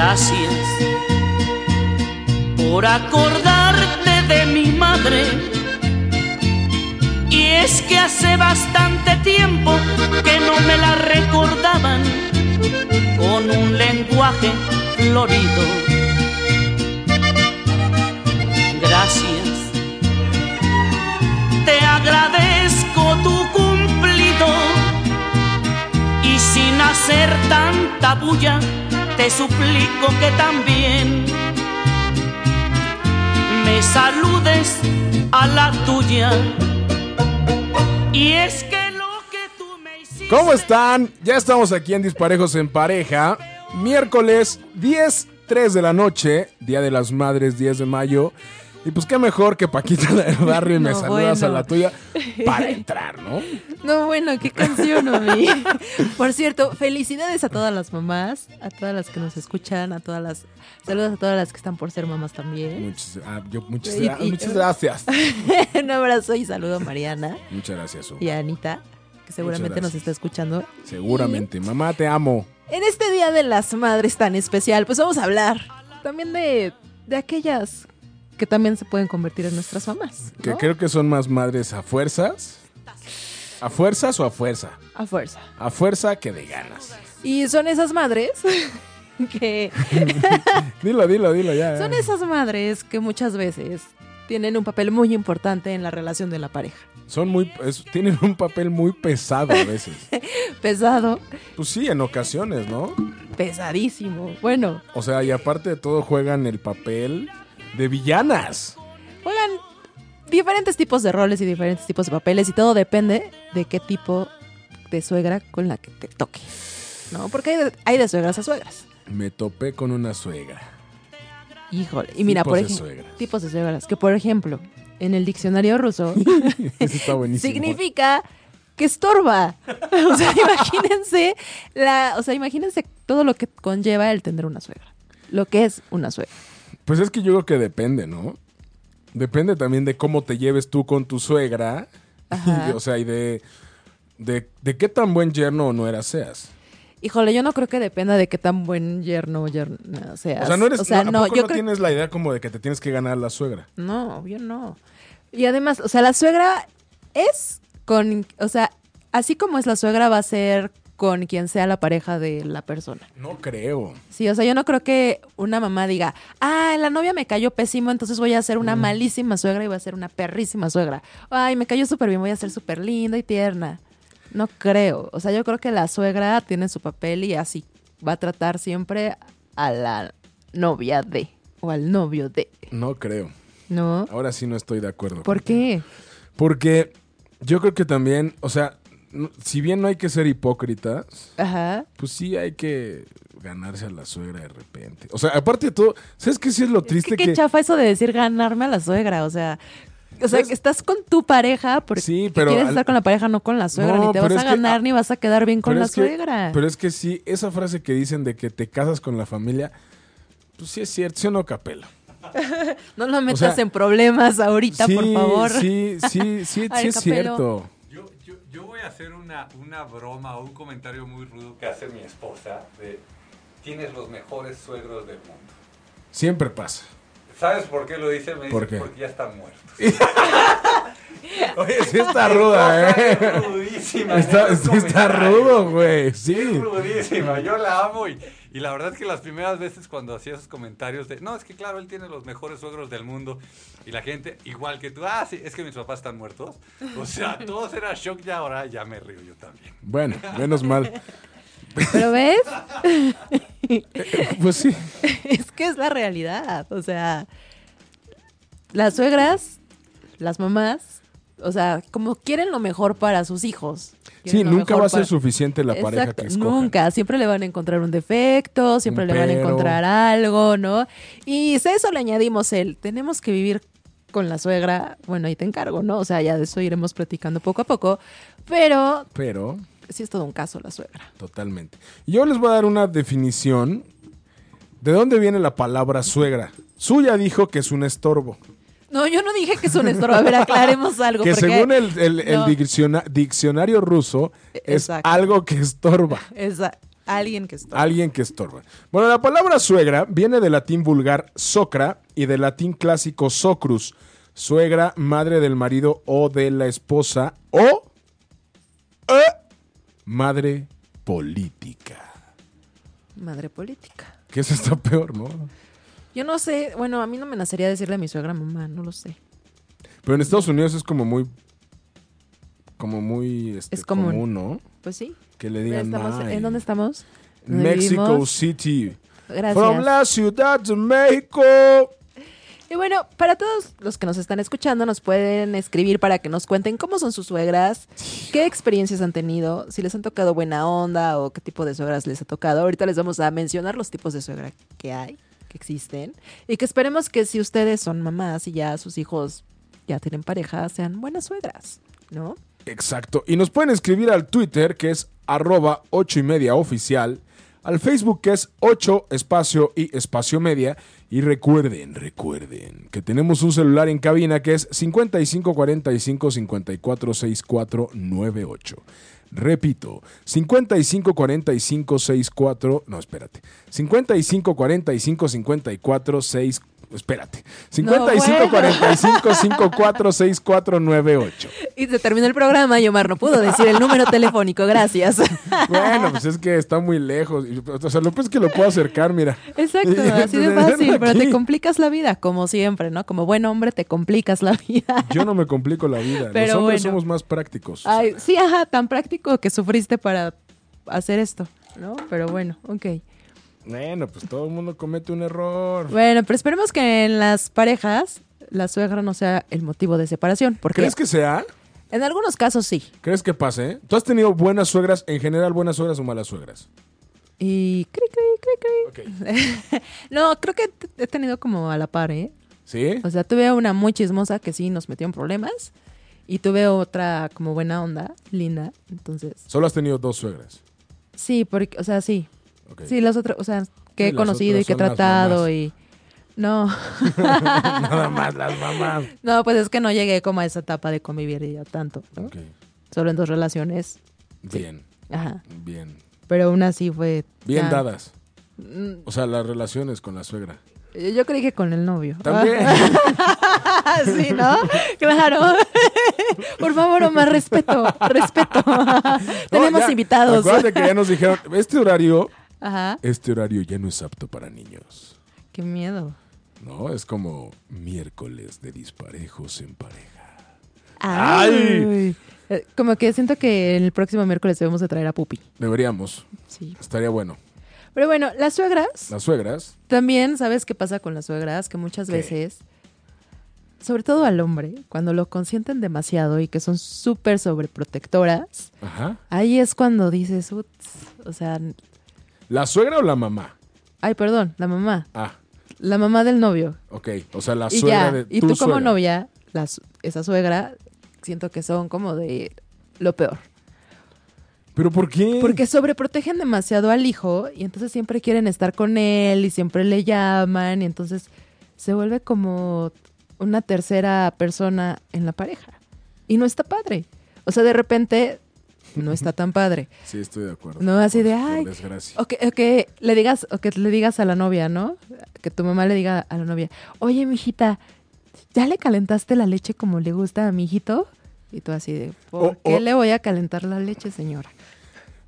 Gracias por acordarte de mi madre. Y es que hace bastante tiempo que no me la recordaban con un lenguaje florido. Gracias, te agradezco tu cumplido y sin hacer tanta bulla te suplico que también me saludes a la tuya. Y es que lo que tú me hiciste. ¿Cómo están? Ya estamos aquí en Disparejos en Pareja. Miércoles 10, 3 de la noche, Día de las Madres, 10 de mayo. Y pues qué mejor que Paquita del barrio y me No, saludas a la tuya para entrar, ¿no? No, bueno, qué canción, Omi. Por cierto, felicidades a todas las mamás, a todas las que nos escuchan, a todas las. Saludos a todas las que están por ser mamás también. Muchas, ah, yo- muchas, Y- muchas gracias. Un abrazo y saludo a Mariana Muchas gracias, Su. y a Anita, que seguramente nos está escuchando. Seguramente. Mamá, te amo. En este Día de las Madres tan especial, pues vamos a hablar también de, de aquellas que también se pueden convertir en nuestras mamás. Que creo que son más madres a fuerzas. ¿A fuerzas o a fuerza? A fuerza. A fuerza que de ganas. Y son esas madres que Dilo, dilo, dilo ya. Son esas madres que muchas veces tienen un papel muy importante en la relación de la pareja. Son muy, es- tienen un papel muy pesado a veces. Pesado, Pues sí, en ocasiones, ¿no? pesadísimo. Bueno, O sea, y aparte de todo juegan el papel de villanas. juegan diferentes tipos de roles y diferentes tipos de papeles y todo depende de qué tipo de suegra con la que te toque. ¿No? Porque hay de, hay de suegras a suegras. Me topé con una suegra. Híjole. Y mira, Tipos por ejemplo, tipos de suegras. Que por ejemplo, en el diccionario ruso está significa que estorba. O sea, imagínense la, o sea, imagínense todo lo que conlleva el tener una suegra. Lo que es una suegra. Pues es que yo creo que depende, ¿no? Depende también de cómo te lleves tú con tu suegra. O sea, y de, de, de qué tan buen yerno o nuera seas. Híjole, yo no creo que dependa de qué tan buen yerno o yerna seas. O sea, no eres, O sea, no, ¿a no, yo no creo tienes la idea como de que te tienes que ganar la suegra. No, yo no. Y además, o sea, la suegra es con, o sea, así como es la suegra va a ser con quien sea la pareja de la persona. No creo. Sí, o sea, yo no creo que una mamá diga, ah, la novia me cayó pésimo, entonces voy a ser una malísima suegra y voy a ser una perrísima suegra. Ay, me cayó súper bien, voy a ser súper linda y tierna. No creo. O sea, yo creo que la suegra tiene su papel y así va a tratar siempre a la novia de o al novio de. No creo. ¿No? Ahora sí no estoy de acuerdo. ¿Por qué? Porque yo creo que también, o sea, si bien no hay que ser hipócritas, Ajá. pues sí hay que ganarse a la suegra de repente. O sea, aparte de todo, ¿sabes qué sí es lo Es triste que qué chafa eso de decir ganarme a la suegra, o sea, o sea, ¿Sabes? que estás con tu pareja porque Sí, pero quieres al- estar con la pareja, no con la suegra, No, ni te vas a es que- ganar ni vas a quedar bien con Pero la es que- suegra. Pero es que sí, esa frase que dicen de que te casas con la familia, pues sí es cierto, sí o no capela. no lo metas sea, en problemas ahorita, sí, por favor. Sí, sí, sí, sí es cierto. Yo, voy a hacer una, una broma o un comentario muy rudo que hace mi esposa de tienes los mejores suegros del mundo. Siempre pasa. ¿Sabes por qué lo dice? Me dice ¿Por qué? porque ya están muertos. Oye, sí está ruda, Es ¿eh? rudísima. Está, sí está rudo, güey. Es Sí. rudísima, yo la amo y, y la verdad es que las primeras veces cuando hacía esos comentarios de, no, es que claro, él tiene los mejores suegros del mundo y la gente, igual que tú, ah, sí, es que mis papás están muertos. O sea, todos era shock y ahora ya me río yo también. Bueno, menos mal. Pero ves, Pues sí. es que es la realidad, o sea, las suegras, las mamás O sea, como quieren lo mejor para sus hijos. Sí, nunca va a ser para- suficiente la pareja Exacto, que escojan. nunca. Siempre le van a encontrar un defecto, siempre Un le van a encontrar algo, ¿no? Y a eso le añadimos el, tenemos que vivir con la suegra, bueno, ahí te encargo, ¿no? O sea, ya de eso iremos platicando poco a poco, pero Pero, sí es todo un caso la suegra. totalmente. Yo les voy a dar una definición. ¿De dónde viene la palabra suegra? Suya dijo que es un estorbo. No, yo no dije que es un estorbo. A ver, aclaremos algo. Que porque- según el, el- el No. dicciona- diccionario ruso es Exacto. algo que estorba. Es a- alguien que está. Alguien que estorba. Bueno, la palabra suegra viene del latín vulgar socra y del latín clásico socrus. Suegra, madre del marido o de la esposa o eh, madre política. Madre política. Que eso está peor, ¿no? Yo no sé, bueno, a mí no me nacería decirle a mi suegra mamá, no lo sé. Pero en Estados Unidos es como muy. Como muy este, Es común. ¿no? Pues sí. Que le digan. Estamos- "Ay, ¿En dónde estamos? ¿Dónde Mexico vivimos? City. Gracias. From la ciudad de México. Y bueno, para todos los que nos están escuchando, nos pueden escribir para que nos cuenten cómo son sus suegras, qué experiencias han tenido, si les han tocado buena onda o qué tipo de suegras les ha tocado. Ahorita les vamos a mencionar los tipos de suegra que hay, que existen, y que esperemos que si ustedes son mamás y ya sus hijos ya tienen pareja, sean buenas suegras, ¿no? Exacto. Y nos pueden escribir al Twitter, que es arroba 8 y media oficial, al Facebook, que es 8 espacio y espacio media. Y recuerden, recuerden, que tenemos un celular en cabina que es 5545 546498. Repito, 5545 64, no, espérate. 5545 54 6 espérate. 5545 546498. Y se terminó el programa y Omar no pudo decir el número telefónico, gracias. Bueno, pues es que está muy lejos. O sea, lo que es que lo puedo acercar, mira. Exacto, así de fácil, pero te complicas la vida, como siempre, ¿no? Como buen hombre te complicas la vida. Yo no me complico la vida. Pero Los hombres bueno. somos más prácticos. Ay, sí, ajá, tan práctico que sufriste para hacer esto, ¿no? Pero bueno, ok. Bueno, pues todo el mundo comete un error. Bueno, pero esperemos que en las parejas la suegra no sea el motivo de separación, porque ¿Crees que sea? en algunos casos sí. ¿Crees que pase? ¿Tú has tenido buenas suegras, en general buenas suegras o malas suegras? Y cri, cri, cri, cri. No, creo que he tenido como a la par, ¿eh? ¿Sí? O sea, tuve una muy chismosa que sí nos metió en problemas y tuve otra como buena onda, linda. Entonces, Solo has tenido dos suegras. sí, porque, o sea, sí. Sí, las otras, o sea, que Sí, he conocido y que he tratado y... No, Nada más las mamás. no, pues es que no llegué como a esa etapa de convivir ya tanto. Solo en dos relaciones. Bien, Ajá. bien. Pero aún así fue... Bien ya- dadas. Mm, O sea, las relaciones con la suegra. Yo creí que con el novio. También. sí, ¿no? Claro. Por favor, Omar, respeto, respeto. Tenemos ya, invitados. Acuérdate que ya nos dijeron, este horario, Ajá. este horario ya no es apto para niños. Qué miedo. ¿No? Es como miércoles de disparejos en pareja. Ay. Eh, Como que siento que el próximo miércoles debemos de traer a Pupi. Deberíamos. Sí. Estaría bueno. Pero bueno, las suegras, Las suegras. también, ¿sabes qué pasa con las suegras? Que muchas ¿Qué? veces, sobre todo al hombre, cuando lo consienten demasiado y que son súper sobreprotectoras, Ajá. ahí es cuando dices, "Uts", o sea, ¿La suegra o la mamá? ay, perdón, la mamá, Ah, la mamá del novio. ok. O sea, la y suegra ya, de y tú como novia, esa suegra, siento que son como de lo peor. ¿Pero por qué? Porque sobreprotegen demasiado al hijo y entonces siempre quieren estar con él y siempre le llaman y entonces se vuelve como una tercera persona en la pareja. Y no está padre. O sea, de repente no está tan padre. Sí, estoy de acuerdo. No, así de, ay, desgracia. O que, o que le digas, o que le digas a la novia, ¿no? Que tu mamá le diga a la novia, oye, mijita, ¿ya le calentaste la leche como le gusta a mi hijito? Y tú así de, ¿por O- qué o- le voy a calentar la leche, señora?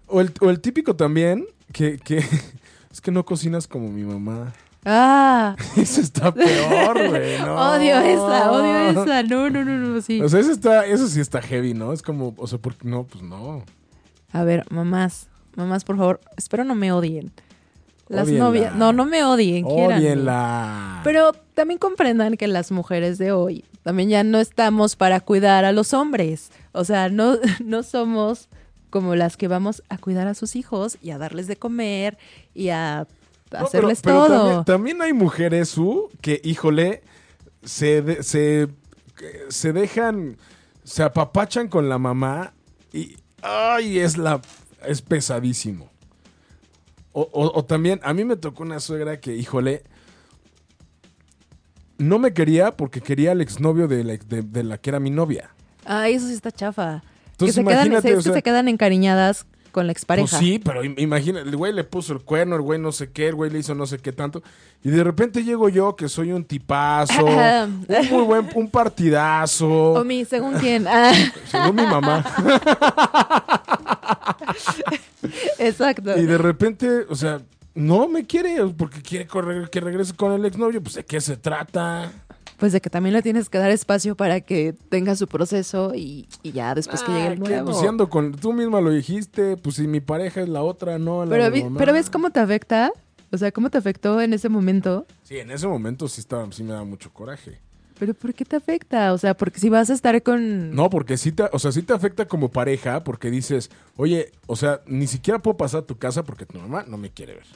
O el, o el típico también, que, que es que no cocinas como mi mamá. Ah, Eso está peor, güey. No. odio esa, odio esa. No, no, no, no, sí. O sea, eso, está, eso sí está heavy, ¿no? Es como, o sea, porque no, pues no. A ver, mamás, mamás, por favor, espero no me odien. Las novias, no, no me odien, quieran. Ódienla. Pero también comprendan que las mujeres de hoy también ya no estamos para cuidar a los hombres. O sea, no, no somos como las que vamos a cuidar a sus hijos y a darles de comer y a No, hacerles pero- pero todo. También, también hay mujeres, que, híjole, se, de- se, se dejan, se apapachan con la mamá y, ay, es la, es pesadísimo. O, o- o también, a mí me tocó una suegra que, híjole, no me quería porque quería al exnovio de la, de, de la que era mi novia. Ay, eso sí está chafa. Entonces, que se quedan, se- o que se quedan encariñadas con la expareja. Pues sí, pero im- imagina, el güey le puso el cuerno, el güey no sé qué, el güey le hizo no sé qué tanto. Y de repente llego yo, que soy un tipazo, un muy buen, un partidazo. O mi, según quién. Según mi mamá. exacto. Y de repente, o sea, no me quiere, porque quiere correr, que regrese con el exnovio. Pues de qué se trata. Pues de que también le tienes que dar espacio para que tenga su proceso y, y ya después que llegue el Ah, nuevo. Pues con, tú misma lo dijiste, pues si mi pareja es la otra, no la pero, vi- pero ves cómo te afecta. O sea, cómo te afectó en ese momento. Sí, en ese momento sí, estaba, sí me da mucho coraje. Pero ¿por qué te afecta? O sea, porque si vas a estar con... No, porque sí te, o sea, sí te afecta como pareja, porque dices, oye, o sea, ni siquiera puedo pasar a tu casa porque tu mamá no me quiere ver.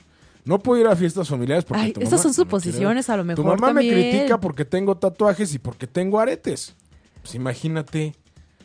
No puedo ir a fiestas familiares porque Ay, tu esas mamá son suposiciones, a lo mejor Tu mamá también. me critica porque tengo tatuajes y porque tengo aretes. Pues imagínate.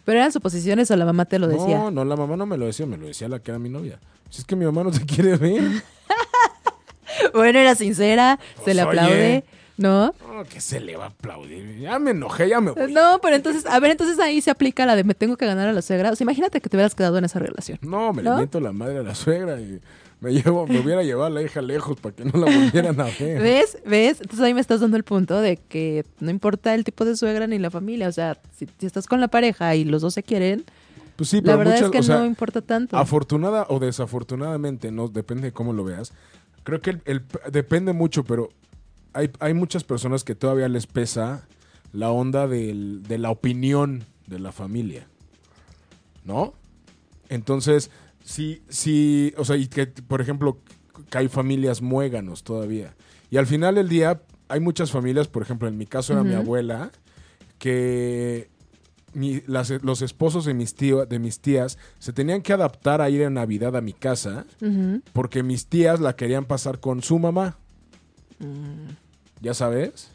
Pero eran suposiciones o la mamá te lo decía. No, no, la mamá no me lo decía, me lo decía la que era mi novia. Si es que mi mamá no te quiere ver. Bueno, era sincera, se Pues, le oye. aplaude, ¿no? No, que se le va a aplaudir. Ya me enojé, ya me voy. No, pero entonces, a ver, entonces ahí se aplica la de me tengo que ganar a la suegra. O sea, imagínate que te hubieras quedado en esa relación. No, me ¿No? le miento la madre a la suegra y me llevo, me hubiera llevado a la hija lejos para que no la volvieran a ver. ¿Ves? ¿Ves? Entonces ahí me estás dando el punto de que no importa el tipo de suegra ni la familia. O sea, si, si estás con la pareja y los dos se quieren, Pues sí, la pero verdad muchas, es que o sea, no importa tanto. afortunada o desafortunadamente, no depende de cómo lo veas. Creo que el, el- depende mucho, pero hay, hay muchas personas que todavía les pesa la onda del- de la opinión de la familia. ¿No? Entonces, sí, sí, o sea, y que, por ejemplo, que hay familias muéganos todavía. Y al final del día, hay muchas familias, por ejemplo, en mi caso era mi abuela, que mi- las- los esposos de mis, tío- de mis tías se tenían que adaptar a ir en Navidad a mi casa porque mis tías la querían pasar con su mamá. Mm. ¿Ya sabes?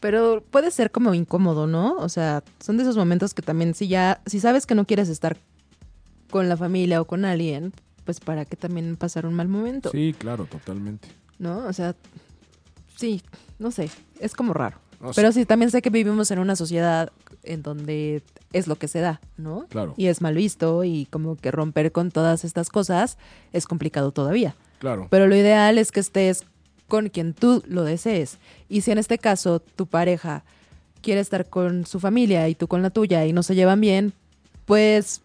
Pero puede ser como incómodo, ¿no? O sea, son de esos momentos que también si ya, si sabes que no quieres estar con la familia o con alguien, pues para qué también pasar un mal momento, Sí, claro, totalmente. ¿no? O sea, sí, no sé, es como raro. No, Pero sí, también sé que vivimos en una sociedad en donde es lo que se da, ¿no? Claro. Y es mal visto y como que romper con todas estas cosas es complicado todavía. claro. Pero lo ideal es que estés con quien tú lo desees. Y si en este caso tu pareja quiere estar con su familia y tú con la tuya y no se llevan bien, pues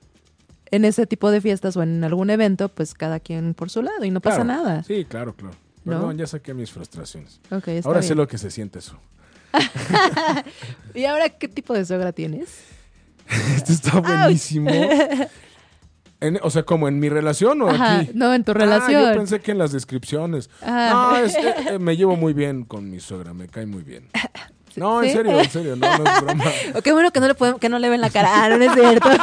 en ese tipo de fiestas o en algún evento, pues cada quien por su lado y no pasa nada. Sí, claro, claro. ¿No? Perdón, ya saqué mis frustraciones. Ok, está Ahora sé lo que se siente eso. ¿Y ahora qué tipo de suegra tienes? Esto está buenísimo. En- o sea, como en mi relación o Ajá, aquí. no, en tu Ah, relación. yo pensé que en las descripciones. Ah. No, eh, me llevo muy bien con mi suegra, me cae muy bien. No, en serio, en serio, no, no es broma. Qué bueno que no le podemos, que no le ven la cara. Ah, no, no es cierto.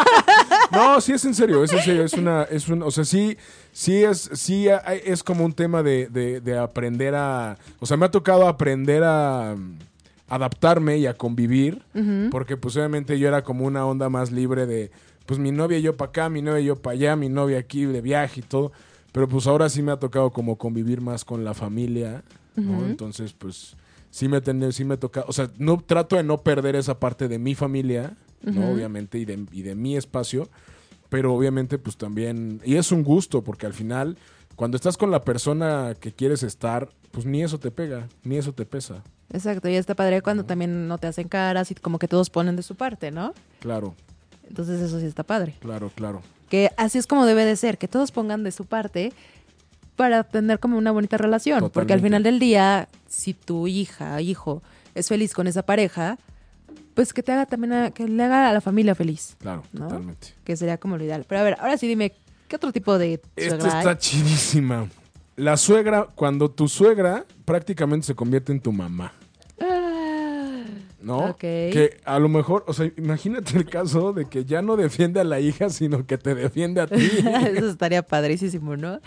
No, sí es en serio, es en serio, es una, es un, o sea, sí, sí es, sí es como un tema de, de- de aprender a, o sea, me ha tocado aprender a mm, adaptarme y a convivir, porque pues obviamente yo era como una onda más libre de, pues mi novia y yo para acá, mi novia y yo para allá, mi novia aquí de viaje y todo, pero pues ahora sí me ha tocado como convivir más con la familia, ¿no? Entonces, pues sí me ten- sí me toca, o sea, no trato de no perder esa parte de mi familia, ¿no? Obviamente, y de, y de mi espacio, pero obviamente pues también, y es un gusto, porque al final, cuando estás con la persona que quieres estar, pues ni eso te pega, ni eso te pesa, Exacto, y está padre cuando también no te hacen caras y como que todos ponen de su parte, ¿no? claro, Entonces eso sí está padre. claro, claro. Que así es como debe de ser, que todos pongan de su parte para tener como una bonita relación. Porque al final del día, si tu hija, hijo, es feliz con esa pareja, pues que te haga también, a- que le haga a la familia feliz, Claro, ¿No? totalmente. que sería como lo ideal. Pero a ver, ahora sí dime, ¿qué otro tipo de Esta suegra hay? está chidísima. La suegra, cuando tu suegra prácticamente se convierte en tu mamá. Ah, ¿no? Ok. Que a lo mejor, o sea, imagínate el caso de que ya no defiende a la hija, sino que te defiende a ti. Eso estaría padrísimo, ¿no?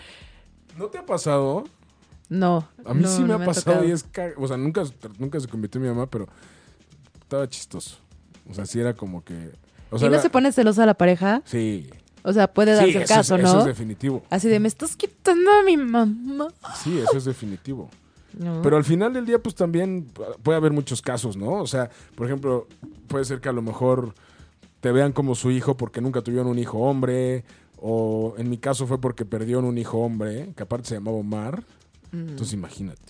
¿No te ha pasado? No. A mí no, sí me no ha me pasado tocado. y es o sea, nunca, nunca se convirtió en mi mamá, pero estaba chistoso. O sea, sí era como que, o sea, ¿Y no se pone celosa la pareja? sí. O sea, puede Sí, darse el eso es- caso, Eso es ¿no? definitivo. Así de, me estás quitando a mi mamá. Sí, eso es definitivo. No. Pero al final del día, pues también puede haber muchos casos, ¿no? O sea, por ejemplo, puede ser que a lo mejor te vean como su hijo porque nunca tuvieron un hijo hombre, o en mi caso fue porque perdieron un hijo hombre, que aparte se llamaba Omar. Mm. Entonces imagínate.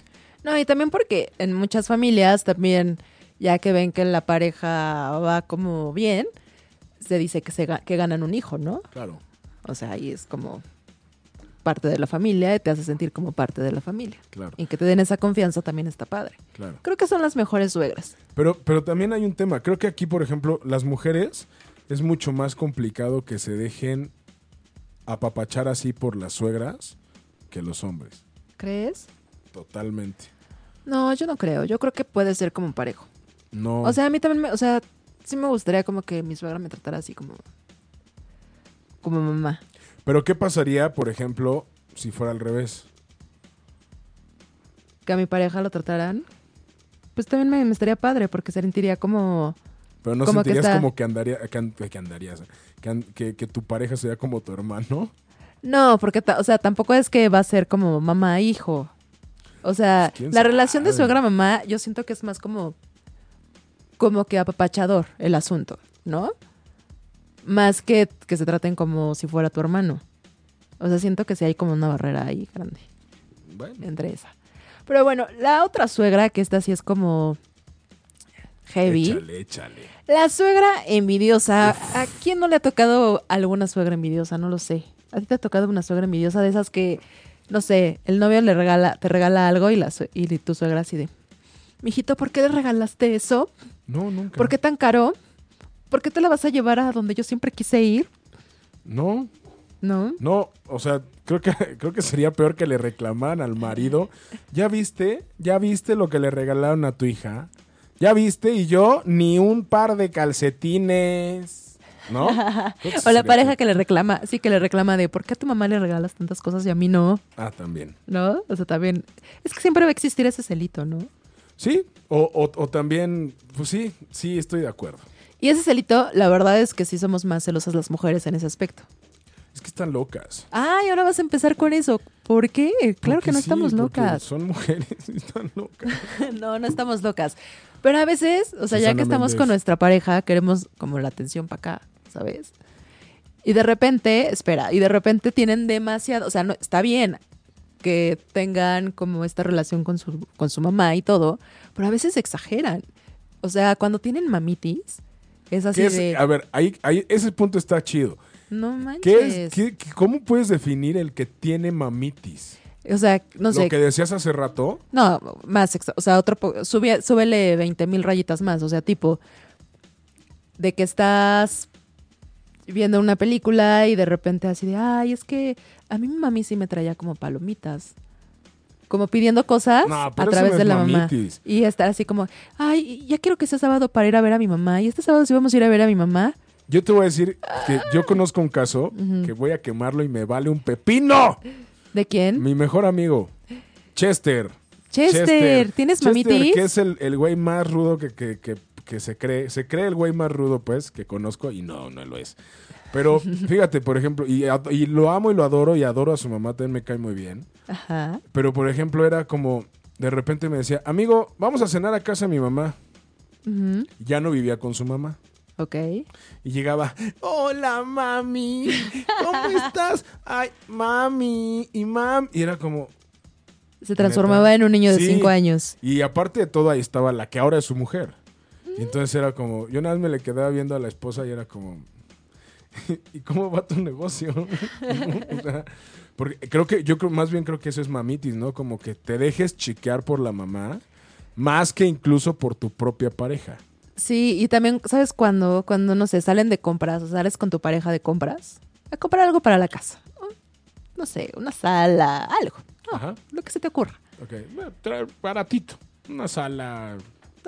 No, y también porque en muchas familias también, ya que ven que la pareja va como bien, se dice que, se, que ganan un hijo, ¿no? Claro, O sea, ahí es como parte de la familia y te hace sentir como parte de la familia. claro, Y que te den esa confianza también está padre. claro. Creo que son las mejores suegras. Pero, pero también hay un tema. Creo que aquí, por ejemplo, las mujeres es mucho más complicado que se dejen apapachar así por las suegras que los hombres. ¿Crees? Totalmente. No, yo no creo. Yo creo que puede ser como parejo. No. O sea, a mí también me, o sea, sí me gustaría como que mi suegra me tratara así como como mamá. pero ¿qué pasaría, por ejemplo, si fuera al revés? Que a mi pareja lo trataran. Pues también me, me estaría padre porque se sentiría como Pero no Como que sentirías está- como que andaría, que, que andarías, que, an- que- que tu pareja sería como tu hermano. No, porque, o sea, tampoco es que va a ser como mamá-hijo. O sea, Pues, ¿quién la relación de suegra-mamá, yo siento que es más como, como que apapachador el asunto, ¿no? Más que que se traten como si fuera tu hermano. O sea, siento que sí hay como una barrera ahí grande Bueno, entre esa. Pero bueno, la otra suegra, que esta sí es como heavy. échale, échale. La suegra envidiosa. ¿A quién no le ha tocado alguna suegra envidiosa? No lo sé. ¿A ti te ha tocado una suegra envidiosa de esas que, no sé, el novio le regala, te regala algo y, la sue- y tu suegra así de, mijito, ¿por qué le regalaste eso? No, nunca. ¿Por qué tan caro? ¿Por qué te la vas a llevar a donde yo siempre quise ir? No, ¿No? no, o sea, creo que, creo que sería peor que le reclamaran al marido. ¿Ya viste? ¿Ya viste lo que le regalaron a tu hija? ¿Ya viste? Y yo ni un par de calcetines. ¿No? O la pareja que le reclama, sí que le reclama de, ¿por qué a tu mamá le regalas tantas cosas y a mí no? Ah, también. ¿No? O sea, también, es que siempre va a existir ese celito, ¿no? Sí, o, o- o también, pues sí, sí, estoy de acuerdo. Y ese celito, la verdad es que sí somos más celosas las mujeres en ese aspecto. Es que están locas. Ay, ahora vas a empezar con eso. ¿Por qué? Claro Porque que no sí, estamos locas. Son mujeres y están locas. no, no estamos locas. Pero a veces, o sea, ya que estamos con nuestra pareja, queremos como la atención para acá, ¿sabes? Y de repente, espera, y de repente tienen demasiado, o sea, no, está bien que tengan como esta relación con su, con su mamá y todo, pero a veces exageran. O sea, cuando tienen mamitis, es así de, A ver, ahí, ahí, ese punto está chido. no manches. ¿Qué es, qué- ¿Cómo puedes definir el que tiene mamitis? O sea, no sé, Lo que decías hace rato. No, más, o sea, otro, sube, súbele 20 mil rayitas más, o sea, tipo, de que estás viendo una película y de repente así de, ay, es que a mí mi mami sí me traía como palomitas, como pidiendo cosas No, a través no de la mamá. Y estar así como, ay, ya quiero que sea sábado para ir a ver a mi mamá, y este sábado sí vamos a ir a ver a mi mamá. Yo te voy a decir que yo conozco un caso que voy a quemarlo y me vale un pepino. ¿De quién? Mi mejor amigo, Chester. Chester, ¿tienes Chester, mamitis? que es el, el güey más rudo que, que- que- que se cree. Se cree el güey más rudo, pues, que conozco y no, no lo es. Pero fíjate, por ejemplo, y, lo amo y lo adoro y adoro a su mamá, también me cae muy bien. Ajá. Pero, por ejemplo, era como, de repente me decía, amigo, vamos a cenar a casa de mi mamá. Ujú, Ya no vivía con su mamá. Ok. Y llegaba, hola mami, ¿cómo estás? Ay, mami, y mam. Y era como, Se transformaba en un niño de Sí. 5 años. y aparte de todo ahí estaba la que ahora es su mujer. Y entonces era como, yo nada más me le quedaba viendo a la esposa y era como, ¿y cómo va tu negocio? O sea, porque creo que, yo creo, más bien creo que eso es mamitis, ¿no? Como que te dejes chiquear por la mamá, más que incluso por tu propia pareja. Sí, y también, ¿sabes cuándo? Cuando, no sé, salen de compras, o sales con tu pareja de compras, a comprar algo para la casa. No sé, una sala, algo. No, Ajá. lo que se te ocurra. Ok, baratito. Una sala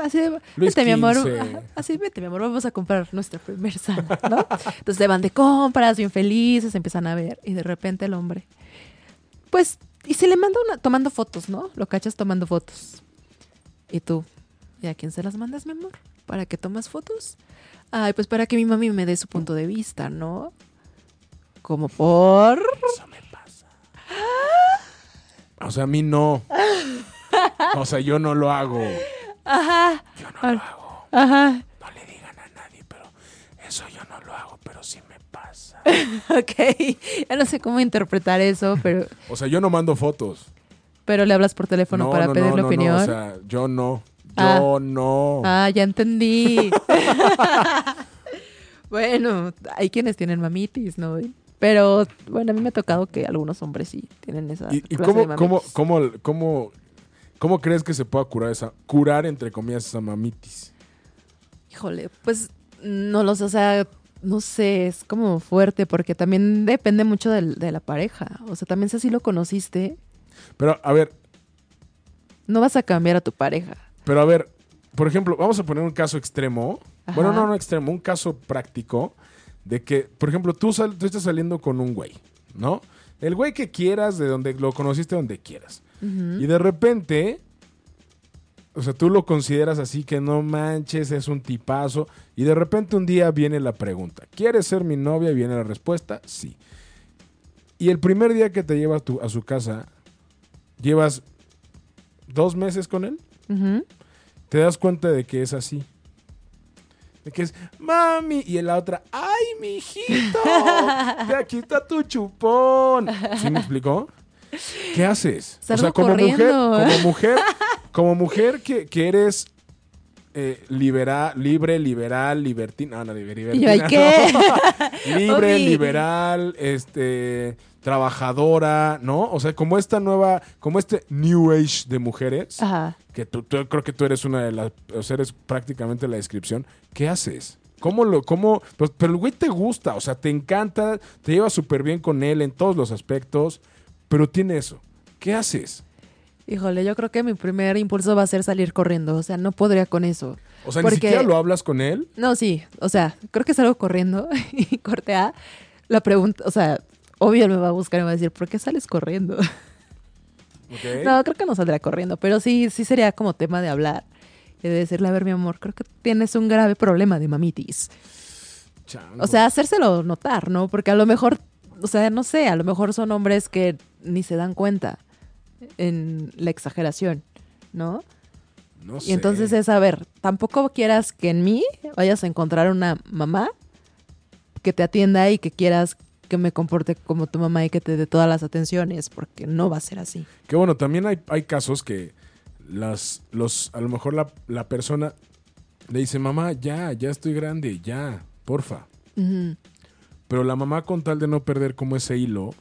así de, Luis vete mi amor, así vete mi amor, vamos a comprar nuestra primer sana, ¿no? Entonces se van de compras, bien felices, empiezan a ver y de repente el hombre, pues, y se le manda una, tomando fotos, ¿no? Lo cachas tomando fotos. Y tú, ¿y a quién se las mandas, mi amor? ¿Para qué tomas fotos? Ay, pues para que mi mami me dé su punto de vista, ¿no? Como por... O sea, a mí no. O sea, yo no lo hago. Ajá. Yo no lo hago. Ajá. No le digan a nadie, pero eso yo no lo hago, pero sí me pasa. Ok. Ya no sé cómo interpretar eso, pero, O sea, yo no mando fotos. pero le hablas por teléfono no, para no, pedir no, la no, opinión. No, o sea, yo no. Ah. Yo no. Ah, ya entendí. bueno, hay quienes tienen mamitis, ¿no? Pero bueno, a mí me ha tocado que algunos hombres sí tienen esa. ¿Y, y clase cómo, de cómo, mamitis. cómo, cómo, cómo crees que se pueda curar esa, curar entre comillas esa mamitis? Híjole, pues no lo sé, o sea, no sé, es como fuerte porque también depende mucho del- de la pareja. O sea, también si así lo conociste, Pero a ver, no vas a cambiar a tu pareja. pero a ver, por ejemplo, vamos a poner un caso extremo. Ajá. Bueno, no, no extremo, un caso práctico de que, por ejemplo, tú, sal- tú estás saliendo con un güey, ¿no? El güey que quieras, de donde lo conociste, donde quieras. Y de repente, o sea, tú lo consideras así que no manches, es un tipazo. Y de repente un día viene la pregunta, ¿quieres ser mi novia? Y viene la respuesta, sí. Y el primer día que te lleva a, tu- a su casa, llevas dos meses con él, te das cuenta de que es así. De que es, mami, y en la otra, ¡ay, mijito! De aquí está tu chupón. ¿Sí me explicó? ¿Qué haces? Salgo como mujer, corriendo. como mujer, como mujer que, que eres eh, libera- libre, liberal, libertina. No, no, ¿ay libertina, qué? no. Libre, liberal, este, trabajadora, ¿no? O sea, como esta nueva, como este new age de mujeres Ajá. que tú, tú- creo que tú eres una de las, o sea, eres prácticamente la descripción. ¿Qué haces? ¿Cómo lo, cómo? Pues, pero el güey te gusta, o sea, te encanta, te llevas súper bien con él en todos los aspectos, pero tiene eso. ¿Qué haces? Híjole, yo creo que mi primer impulso va a ser salir corriendo. O sea, no podría con eso. O sea, Porque- ni siquiera lo hablas con él. No, sí. O sea, creo que salgo corriendo y corte A. La pregunta, o sea, obvio me va a buscar y me va a decir, ¿por qué sales corriendo? No, creo que no saldría corriendo, pero sí, sí sería como tema de hablar. Y de decirle, a ver, mi amor, creo que tienes un grave problema de mamitis. Chango. O sea, hacérselo notar, ¿no? Porque a lo mejor, o sea, no sé, a lo mejor son hombres que ni se dan cuenta en la exageración, ¿no? no Y entonces es, a ver, tampoco quieras que en mí vayas a encontrar una mamá que te atienda y que quieras que me comporte como tu mamá y que te dé todas las atenciones, porque no va a ser así. Que bueno, también hay, hay casos que las, los, a lo mejor la, la persona le dice, mamá, ya, ya estoy grande, ya, porfa. Pero la mamá con tal de no perder como ese hilo,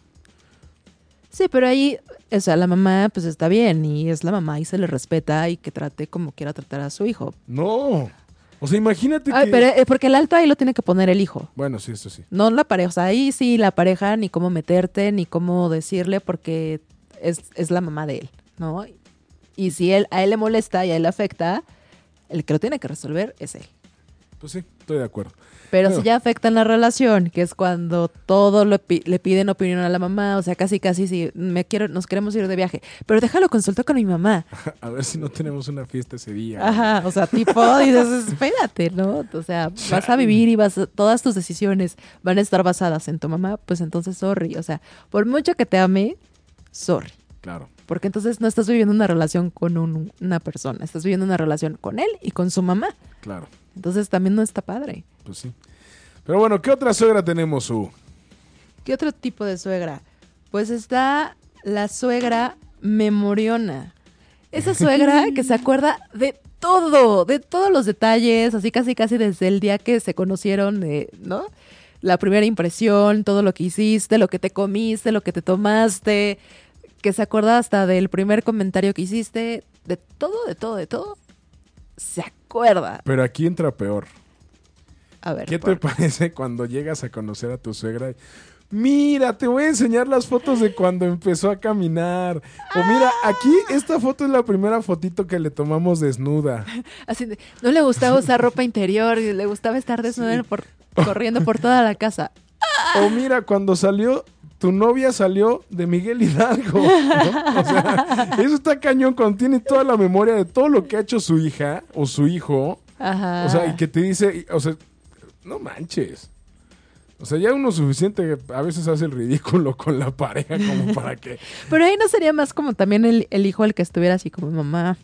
Sí, pero ahí, o sea, la mamá pues está bien y es la mamá y se le respeta y que trate como quiera tratar a su hijo. no. O sea, imagínate Ay, que... pero eh, porque el alto ahí lo tiene que poner el hijo. Bueno, sí, esto sí. No la pareja, o sea, ahí sí la pareja, ni cómo meterte, ni cómo decirle, porque es, es la mamá de él, ¿no? Y si él, a él le molesta y a él le afecta, el que lo tiene que resolver es él. Pues sí, estoy de acuerdo. Pero Bueno. si ya afecta en la relación, que es cuando todo lo pi- le piden opinión a la mamá, o sea, casi casi si me quiero, nos queremos ir de viaje, pero déjalo consultar con mi mamá. A ver si no tenemos una fiesta ese día. Ajá, o sea, tipo, dices, espérate, ¿no? O sea, vas a vivir y vas a- todas tus decisiones van a estar basadas en tu mamá, pues entonces sorry, o sea, por mucho que te ame, sorry, Claro. porque entonces no estás viviendo una relación con un- una persona, estás viviendo una relación con él y con su mamá. Claro, Entonces también no está padre. pues sí. Pero bueno, ¿qué otra suegra tenemos, Su? ¿Qué otro tipo de suegra? Pues está la suegra memoriona. Esa suegra que se acuerda de todo, de todos los detalles, así casi casi desde el día que se conocieron, de, ¿no? La primera impresión, todo lo que hiciste, lo que te comiste, lo que te tomaste, que se acuerda hasta del primer comentario que hiciste, de todo, de todo, de todo. Se acuerda. Pero aquí entra peor. A ver. ¿Qué por- te parece cuando llegas a conocer a tu suegra? Mira, te voy a enseñar las fotos de cuando empezó a caminar. O mira, aquí esta foto es la primera fotito que le tomamos desnuda. Así de, no le gustaba usar ropa interior y le gustaba estar desnuda por, corriendo por toda la casa. O mira, cuando salió, tu novia salió de Miguel Hidalgo. ¿no? O sea, eso está cañón cuando tiene toda la memoria de todo lo que ha hecho su hija o su hijo. Ajá. O sea, y que te dice, o sea, no manches. O sea, ya uno suficiente a veces hace el ridículo con la pareja como para que... Pero ahí no sería más como también el, el hijo el que estuviera así como mamá.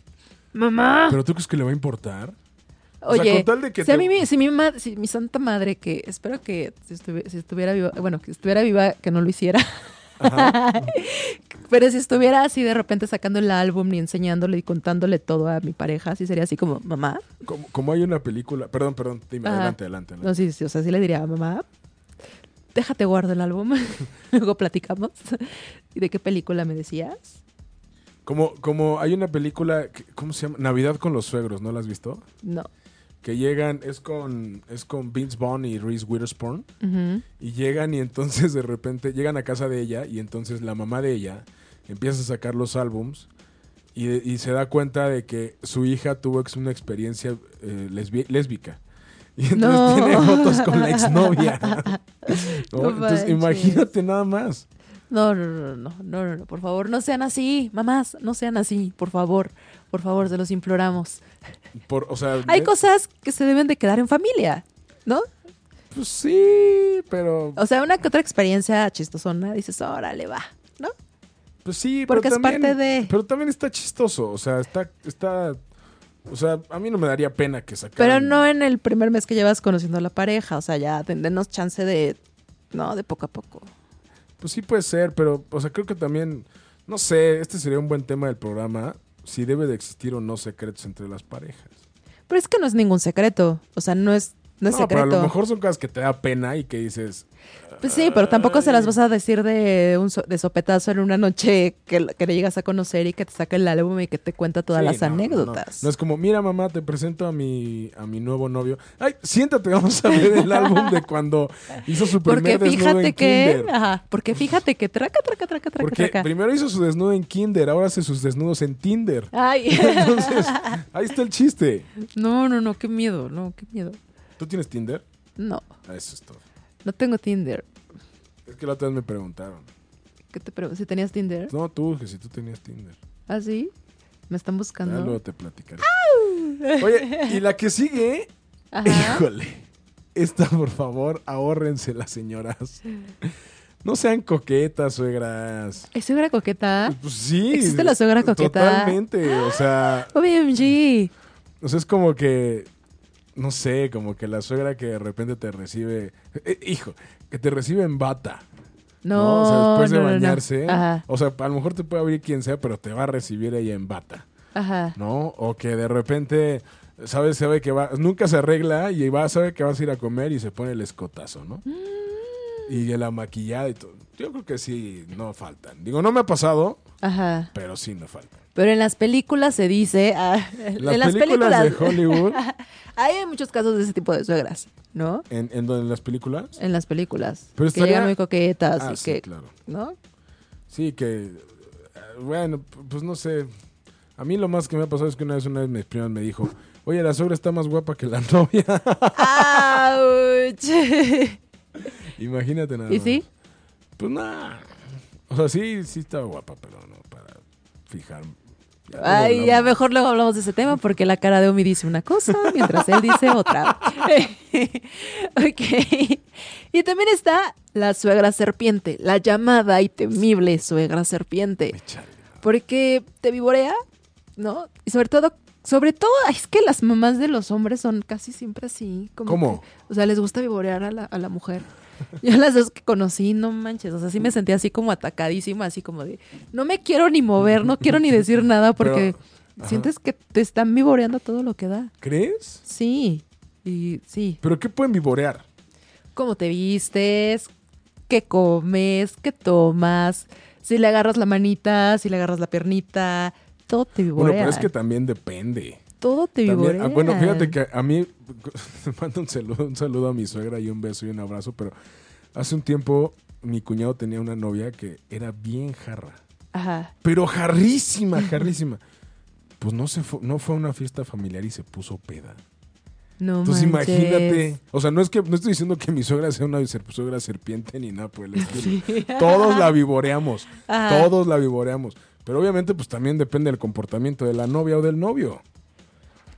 Mamá. ¿Pero tú crees que le va a importar? O sea, Oye, con tal de que si, a te- mí, mi- si mi, ma- si mi santa madre, que espero que si, estuvi- si estuviera viva, bueno, que estuviera viva, que no lo hiciera, pero si estuviera así de repente sacando el álbum y enseñándole y contándole todo a mi pareja, sí sería así como, mamá. Como, como hay una película... Perdón, perdón, dime, adelante, adelante. adelante. No, sí, sí, o sea, sí le diría, mamá, déjate guardo el álbum, luego platicamos. ¿Y de qué película me decías? Como, como hay una película, ¿cómo se llama? Navidad con los suegros, ¿no la has visto? No. Que llegan, es con, es con Vince Vaughn y Reese Witherspoon. Y llegan y entonces de repente llegan a casa de ella y entonces la mamá de ella empieza a sacar los álbums y, y se da cuenta de que su hija tuvo una experiencia eh, lésbica. Y entonces No. tiene fotos con la exnovia. ¿no? No entonces imagínate nada más. No, no, no, no, no, no, no, por favor, no sean así, mamás, no sean así, por favor, por favor, se los imploramos. Por, o sea, Hay cosas que se deben de quedar en familia, ¿no? Pues sí, pero... O sea, una que otra experiencia chistosona, dices, órale, va, ¿no? Pues sí, Porque pero es también, parte de- Pero también está chistoso, o sea, está, está, o sea, a mí no me daría pena que sacaran. Pero no en el primer mes que llevas conociendo a la pareja, o sea, ya denos chance de, ¿no? De poco a poco. Pues sí puede ser, pero, o sea, creo que también, no sé, este sería un buen tema del programa, si debe de existir o no secretos entre las parejas. Pero es que no es ningún secreto, o sea, no es, no es pero secreto. a lo mejor son cosas que te da pena y que dices, Pues sí, pero tampoco se las vas a decir de un so- de sopetazo en una noche que, que le llegas a conocer y que te saca el álbum y que te cuenta todas Sí, las no, no, no. anécdotas. No, es como, mira mamá, te presento a mi, a mi nuevo novio. Ay, siéntate, vamos a ver el álbum de cuando hizo su primer porque desnudo fíjate en que, Kinder. ajá, porque fíjate que traca, traca, traca, traca, Porque traca. primero hizo su desnudo en Kinder, ahora hace sus desnudos en Tinder. Ay, Entonces, ahí está el chiste. no, no, no, qué miedo, no, qué miedo. ¿Tú tienes Tinder? No, Ah, Eso es todo. no tengo Tinder. Es que la otra vez me preguntaron. ¿Qué te pregunto? ¿Si tenías Tinder? No, tú, que si tú tenías Tinder. ¿Ah, sí? ¿Me están Ya buscando? luego te platicaré. Oye, y la que sigue, Ajá. híjole. Esta, por favor, ahórrense las señoras. No sean coquetas, suegras. ¿Es suegra coqueta? Pues sí. ¿Existe la suegra coqueta? Totalmente. O sea, OMG. o sea, es como que, no sé, como que la suegra que de repente te recibe, eh, hijo, que te recibe en bata. No, O sea, después no, de no, no. bañarse. Ajá, O sea, a lo mejor te puede abrir quien sea, pero te va a recibir ella en bata. ajá. ¿No? O que de repente, ¿sabes? Sabe que va, nunca se arregla y va, sabe que vas a ir a comer y se pone el escotazo, ¿no? Mm. Y la maquillada y todo. Yo creo que sí, no faltan. Digo, no me ha pasado, Ajá. pero sí no faltan. Pero en las películas se dice. ah, Las, en las películas, películas. de Hollywood, Hay muchos casos de ese tipo de suegras, ¿no? ¿en, en, donde- en las películas? En las películas. Pero que estaría- llegan muy coquetas Ah, y sí, que. claro. ¿No? Sí, que, eh, bueno, pues no sé. A mí lo más que me ha pasado es que una vez una vez mis primas me dijo, oye, la suegra está más guapa que la novia. ¡Auch! Imagínate nada ¿Y más. sí? Pues nada. O sea, sí, sí estaba guapa, pero no para fijar. Ay, ya mejor luego hablamos de ese tema porque la cara de Omi dice una cosa mientras él dice otra. ok. Y también está la suegra serpiente, la llamada y temible suegra serpiente. Porque te vivorea, ¿no? Y sobre todo, sobre todo, es que las mamás de los hombres son casi siempre así. Como ¿Cómo? que- o sea, les gusta vivorear a la, a la mujer. Yo las dos que conocí, no manches, o sea, sí me sentía así como atacadísima, así como de, no me quiero ni mover, no quiero ni decir nada porque Pero, sientes que te están vivoreando todo lo que da. ¿Crees? Sí, y sí. ¿Pero qué pueden vivorear? Cómo te vistes, qué comes, qué tomas, si le agarras la manita, si le agarras la piernita, todo te vivorea. Bueno, pero es que también depende. Todo te vivorea. ah, bueno, fíjate que a mí, mando un saludo, un saludo a mi suegra y un beso y un abrazo, pero hace un tiempo mi cuñado tenía una novia que era bien jarra. Ajá. Pero jarrísima, jarrísima. Pues no, se fue, no fue a una fiesta familiar y se puso peda. No Entonces manches. imagínate. O sea, no es que no estoy diciendo que mi suegra sea una suegra serpiente ni nada por el estilo. Todos la vivoreamos. Ajá. Todos la vivoreamos. Pero obviamente, pues también depende del comportamiento de la novia o del novio.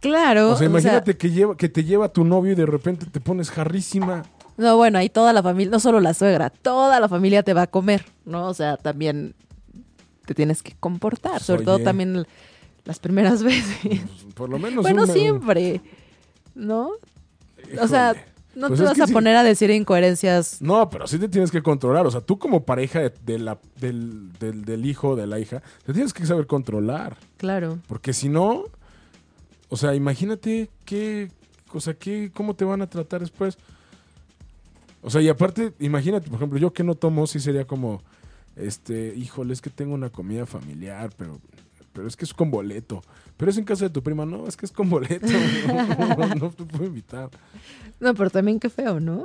Claro. O sea, imagínate que, lleva, que te lleva tu novio y de repente te pones jarrísima. No, bueno, ahí toda la familia, no solo la suegra, toda la familia te va a comer, ¿no? O sea, también te tienes que comportar, sobre Oye. todo también las primeras veces. Pues, Por lo menos bueno, una- siempre, ¿no? O sea, no Pues te vas a sí. poner a decir incoherencias. No, pero sí te tienes que controlar. O sea, tú como pareja de, de la, del, del, del hijo o de la hija, te tienes que saber controlar. Claro. Porque si no, o sea, imagínate qué, o sea, qué, cómo te van a tratar después. O sea, y aparte, imagínate, por ejemplo, yo que no tomo, sí sería como, este, híjole, es que tengo una comida familiar, pero, pero es que es con boleto. Pero es en casa de tu prima, no, es que es con boleto. no, no te puedo invitar. No, pero también qué feo, ¿no?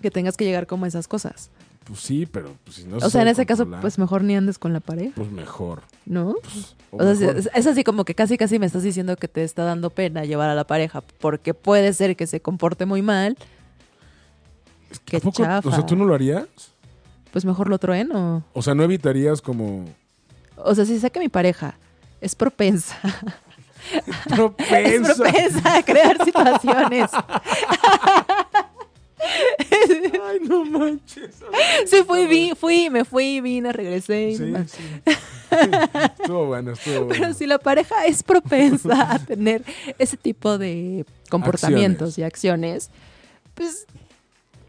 Que tengas que llegar como a esas cosas. Pues sí, pero pues, si no se o sea, en ese caso, pues mejor ni andes con la pareja, pues mejor. ¿no? O O sea, mejor- es, es así como que casi casi me estás diciendo que te está dando pena llevar a la pareja porque puede ser que se comporte muy mal. Qué ¿A poco? chafa. O sea, ¿tú no lo harías? Pues mejor lo trueno. O sea, ¿no evitarías como... O sea, si sé que mi pareja es propensa, es Propensa. propensa a crear situaciones. Ay, no manches. Sí, fui, vi, fui, me fui, vine, regresé. y Sí, sí. estuvo bueno, estuvo bueno. Pero si la pareja es propensa a tener ese tipo de comportamientos Acciones. y acciones, pues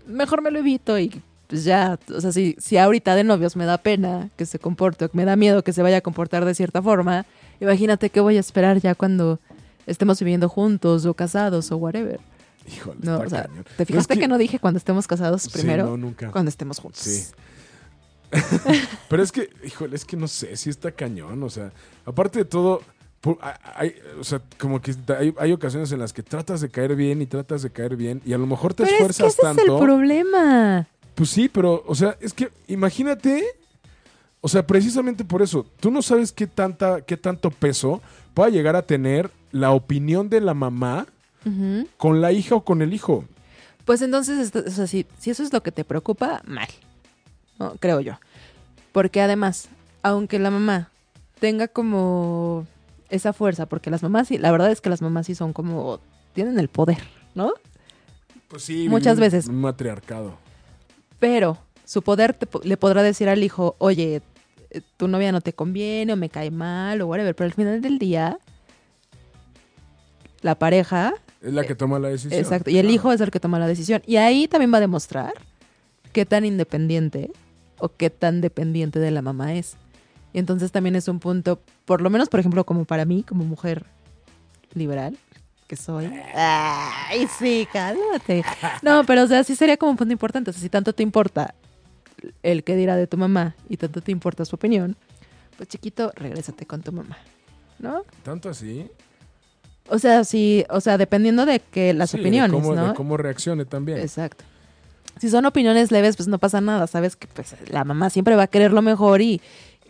mejor me lo evito y pues ya, o sea, si, si ahorita de novios me da pena que se comporte, me da miedo que se vaya a comportar de cierta forma, imagínate qué voy a esperar ya cuando estemos viviendo juntos o casados o whatever. Híjole, No, está o sea, cañón. ¿te Pero fijaste es que... no dije cuando estemos casados Sí, primero? no, nunca. Cuando estemos juntos. Sí. Pero es que, híjole, es que no sé, sí está cañón. O sea, aparte de todo, hay- o sea, como que hay, hay ocasiones en las que tratas de caer bien y tratas de caer bien y a lo mejor te Pero es que esfuerzas ese es el tanto. problema. Pues sí, pero, o sea, es que imagínate, o sea, precisamente por eso, tú no sabes qué, tanta, qué tanto peso pueda llegar a tener la opinión de la mamá Con la hija o con el hijo. Pues entonces, esto- o sea, si, si eso es lo que te preocupa, mal. ¿no? Creo yo. Porque además, aunque la mamá tenga como esa fuerza, porque las mamás sí, la verdad es que las mamás sí son como, tienen el poder, ¿no? Pues sí, Muchas veces. Un matriarcado. Pero su poder te le podrá decir al hijo, oye, eh, tu novia no te conviene o me cae mal o whatever, pero al final del día, la pareja Es la que toma la decisión. Eh, Exacto. Y el hijo es el que toma la decisión. Y ahí también va a demostrar qué tan independiente o qué tan dependiente de la mamá es. Y entonces también es un punto, por lo menos, por ejemplo, como para mí, como mujer liberal, que soy. Ay, sí, cálmate. No, pero o sea, sí sería como un punto importante. O sea, si tanto te importa el que dirá de tu mamá y tanto te importa su opinión, pues chiquito, regrésate con tu mamá. ¿No? Tanto así. O sea, sí, o sea, dependiendo de que las Sí, de opiniones, cómo, ¿no? De cómo reaccione también. Exacto. Si son opiniones leves, pues no pasa nada. Sabes que pues la mamá siempre va a querer lo mejor y,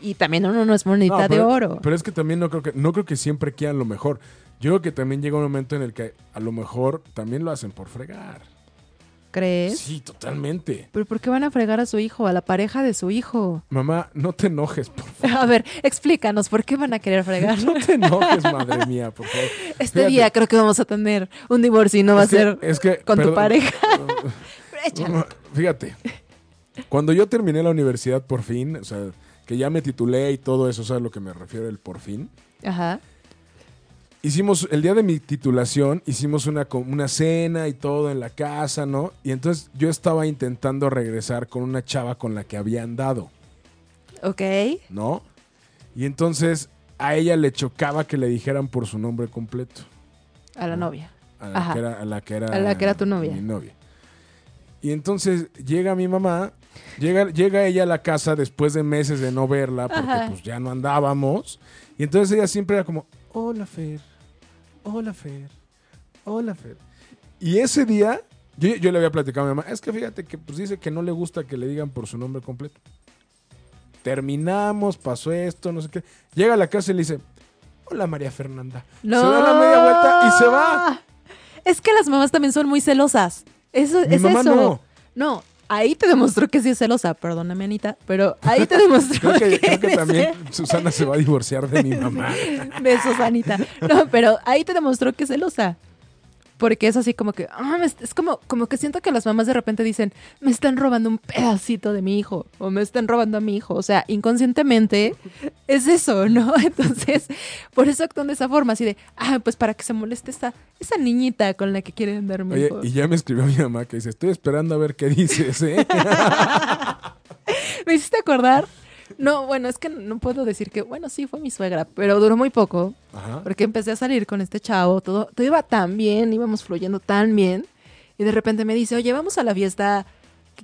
y también uno no es monedita No, de oro. Pero es que también no creo que, no creo que siempre quieran lo mejor. Yo creo que también llega un momento en el que a lo mejor también lo hacen por fregar. ¿Crees? Sí, totalmente. ¿Pero por qué van a fregar a su hijo, a la pareja de su hijo? Mamá, no te enojes, por favor. A ver, explícanos, ¿por qué van a querer fregar? No te enojes, madre mía, por favor. Este Fíjate, día creo que vamos a tener un divorcio y no va a ser es que, con tu pareja. Fíjate, cuando yo terminé la universidad por fin, o sea, que ya me titulé y todo eso, ¿sabes a lo que me refiero el por fin? Ajá. Hicimos, el día de mi titulación, hicimos una, una cena y todo en la casa, ¿no? Y entonces yo estaba intentando regresar con una chava con la que había andado, Ok. ¿no? Y entonces a ella le chocaba que le dijeran por su nombre completo. A la novia. A la, Ajá. que era, a la que era A la que era tu novia. Mi novia. Y entonces llega mi mamá, llega, llega ella a la casa después de meses de no verla, porque Ajá. pues ya no andábamos. Y entonces ella siempre era como, hola Fer, hola Fer, hola Fer. Y ese día Yo, yo le había platicado a mi mamá, es que fíjate que pues dice que no le gusta que le digan por su nombre completo. Terminamos, pasó esto, no sé qué. Llega a la casa y le dice, hola María Fernanda. No. Se da la media vuelta y se va. Es que las mamás también son muy celosas. Eso Mi es mamá eso. no. No, ahí te demostró que sí es celosa. Perdóname, Anita, pero ahí te demostró Creo que, creo que también Susana se va a divorciar de mi mamá. Besos, Anita. No, pero ahí te demostró que es celosa. Porque es así como que, ah, es como, como que siento que las mamás de repente dicen, me están robando un pedacito de mi hijo, o me están robando a mi hijo. O sea, inconscientemente es eso, ¿no? Entonces, por eso actúan de esa forma, así de, ah, pues para que se moleste esa, esa niñita con la que quieren dar mi Oye, hijo. y ya me escribió mi mamá que dice, estoy esperando a ver qué dices, ¿eh? ¿Me hiciste acordar? No, bueno, es que no puedo decir que, bueno, sí, fue mi suegra, pero duró muy poco. Ajá. Porque empecé a salir con este chavo, todo, todo iba tan bien, íbamos fluyendo tan bien. Y de repente me dice, oye, vamos a la fiesta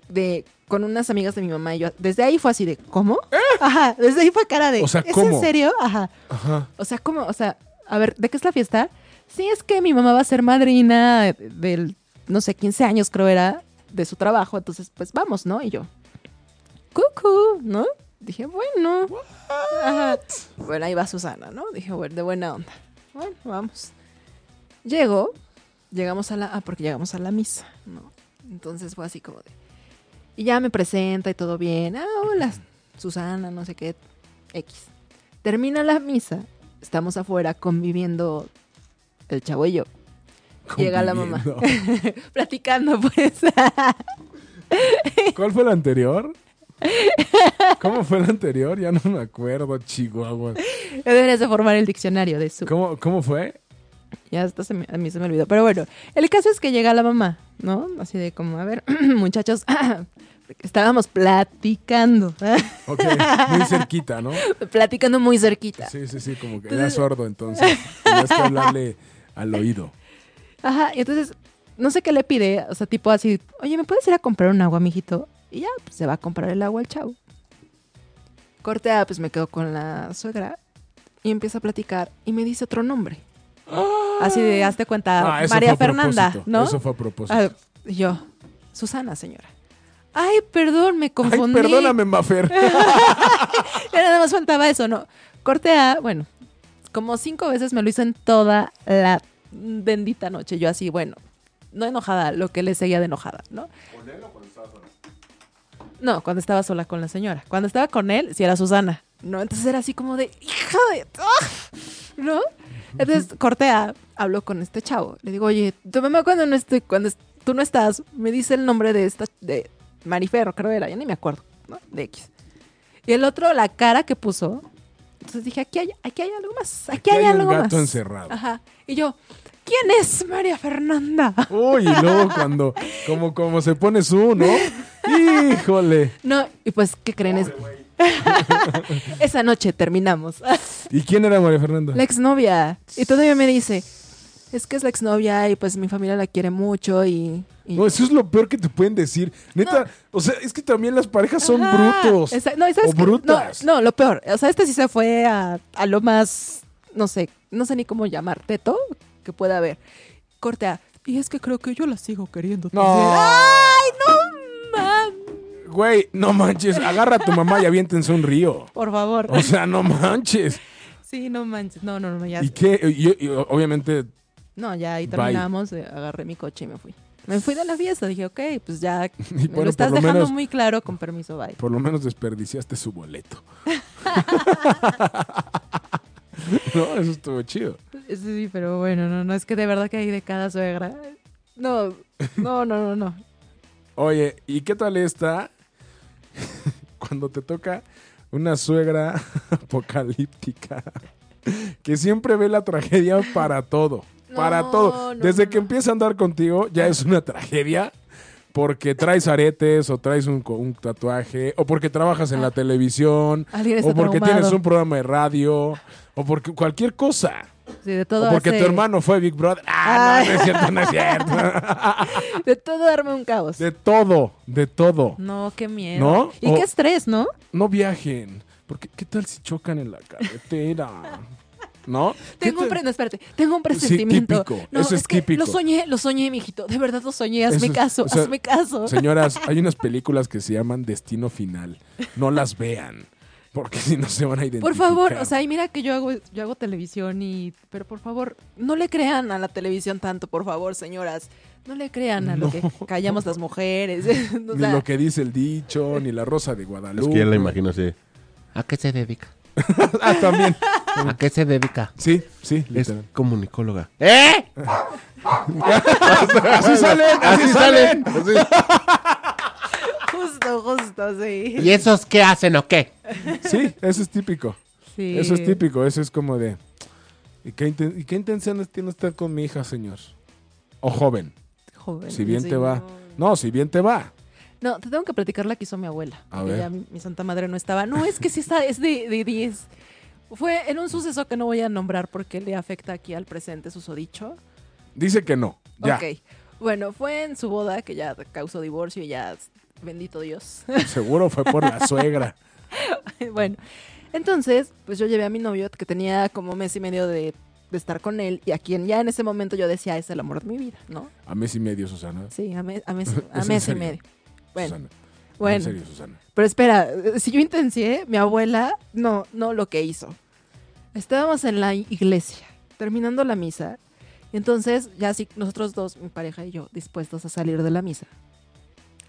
de con unas amigas de mi mamá. Y yo, desde ahí fue así de, ¿cómo? Ajá, desde ahí fue cara de, ¿Eh? O sea, ¿es ¿cómo? en serio? Ajá. Ajá. O sea, ¿cómo? O sea, a ver, ¿de qué es la fiesta? Sí, es que mi mamá va a ser madrina de- del, no sé, 15 años creo era, de su trabajo. Entonces, pues vamos, ¿no? Y yo, cucú, ¿no? Dije, bueno. Ajá. Bueno, ahí va Susana, ¿no? Dije, bueno, de buena onda. Bueno, vamos. Llego, llegamos a la, ah, porque llegamos a la misa, ¿no? Entonces fue así como de, y ya me presenta y todo bien. Ah, hola, Susana, no sé qué, X. Termina la misa, estamos afuera conviviendo el chavo y yo. Llega la mamá. Platicando, pues. ¿Cuál fue el anterior? ¿Cómo fue el anterior? Ya no me acuerdo, Chihuahua. Deberías de formar el diccionario de su. ¿Cómo, cómo fue? Ya hasta se me- a mí se me olvidó. Pero bueno, el caso es que llega la mamá, ¿no? Así de como, a ver, muchachos, estábamos platicando, Ok, muy cerquita, ¿no? platicando muy cerquita. Sí, sí, sí, como que era sordo entonces. Tenías que hablarle al oído. Ajá, y entonces, no sé qué le pide, o sea, tipo así, oye, ¿me puedes ir a comprar un agua, mijito? Y ya, pues se va a comprar el agua al chavo. Corte A, pues me quedo con la suegra y empieza a platicar y me dice otro nombre. Así de, hazte cuenta, Ah, María Fernanda, propósito, ¿no? Eso fue a propósito. Ah, y yo, Susana, señora. Ay, perdón, me Ay, confundí. perdóname, Mafer. Ya nada más faltaba eso, ¿no? Corte A, bueno, como cinco veces me lo hizo en toda la bendita noche. Yo así, bueno, no enojada, lo que le seguía de enojada, ¿no? No, cuando estaba sola con la señora. Cuando estaba con él, sí era Susana. ¿No? Entonces era así como de, hija de... ¡ah! ¿No? Entonces, Cortea habló con este chavo. Le digo, oye, tu mamá cuando no estoy, cuando tú no estás, me dice el nombre de esta, de Mariferro, creo era, ya ni me acuerdo, ¿no? De X. Y el otro, la cara que puso. Entonces dije, aquí hay, aquí hay algo más, aquí, Aquí hay, hay un algo gato más. encerrado. Ajá. Y yo, ¿quién es María Fernanda? Uy, y luego cuando, como, como se pone su, ¿no? Híjole. No, y pues, ¿qué creen? Es- Esa noche terminamos. ¿Y quién era María Fernanda? La exnovia. Y todavía me dice, es que es la exnovia y pues mi familia la quiere mucho y... y- No, eso es lo peor que te pueden decir. Neta, o sea, es que también las parejas son Ajá, brutos. esa- no, ¿y sabes o brutas. No, no, lo peor. O sea, este sí se fue a, a lo más, no sé, no sé ni cómo llamar, teto que pueda haber. Cortea. Y es que creo que yo la sigo queriendo. No. también". ¡Ay, no! Güey, no manches, agarra a tu mamá y aviéntense un río. Por favor. O sea, no manches. sí, no manches. No, no, no, ya. ¿Y qué? Y, y obviamente, No, ya ahí terminamos, eh, agarré mi coche y me fui. Me fui de la fiesta, dije, ok, pues ya me bueno, lo estás lo dejando menos- muy claro, con permiso, bye. por lo menos desperdiciaste su boleto. no, eso estuvo chido. Sí, pero bueno, no, no, es que de verdad que hay de cada suegra. No, no, no, no, no. Oye, ¿y qué tal está cuando te toca una suegra apocalíptica que siempre ve la tragedia para todo? para todo. no, Desde no, que empieza a andar contigo ya es una tragedia porque traes aretes o traes un, tatuaje o porque trabajas en la televisión Alguien está o porque traumado. tienes un programa de radio o porque cualquier cosa. Sí, de todo o porque hace- tu hermano fue Big Brother. Ah, no, no es cierto, no es cierto. De todo arma un caos. de todo, de todo. No, qué miedo. ¿No? Y O- qué estrés, ¿no? No viajen. Porque, ¿qué tal si chocan en la carretera? ¿No? Tengo ¿Qué un te- no, espérate, tengo un presentimiento. típico, No, eso es es que típico. lo soñé, lo soñé, mijito. De verdad lo soñé, hazme Eso es- caso, o sea, hazme caso. Señoras, hay unas películas que se llaman Destino Final. No las vean, porque si no se van a identificar. Por favor, o sea, y mira que yo hago, yo hago televisión y. Pero por favor, no le crean a la televisión tanto, por favor, señoras. No le crean a lo que callamos las mujeres. o ni lo que dice el dicho, ni la rosa de Guadalupe. Es que ya la imagino así. ¿A qué se dedica? Ah, también. ¿A qué se dedica? Sí, sí, Es comunicóloga. ¿Eh? Así salen, así, salen. Justo, justo, sí. ¿Y esos qué hacen o qué? Sí, eso es típico. Sí. Eso es típico, eso es como de... ¿Y qué, inten- y qué intenciones tiene usted con mi hija, señor? O joven, Joven, si bien sí, te va. no. No, si bien te va. No, te tengo que platicar la que hizo mi abuela. A ver. ya mi, mi santa madre no estaba. No, es que sí está, es de de 10. Fue en un suceso que no voy a nombrar porque le afecta aquí al presente susodicho. Dice que no. Ya. Ok. Bueno, fue en su boda que ya causó divorcio y ya, bendito Dios. Seguro fue por la suegra. bueno, entonces, pues yo llevé a mi novio que tenía como mes y medio de, de estar con él y a quien ya en ese momento yo decía es el amor de mi vida, ¿no? A mes y medio, Susana. Sí, a, mes- a mes, a ¿Es en mes y medio. Bueno, Susana. bueno. En serio, Susana. Pero espera, si yo intencié, mi abuela, no, no lo que hizo. Estábamos en la iglesia, terminando la misa, y entonces ya así nosotros dos, mi pareja y yo, dispuestos a salir de la misa.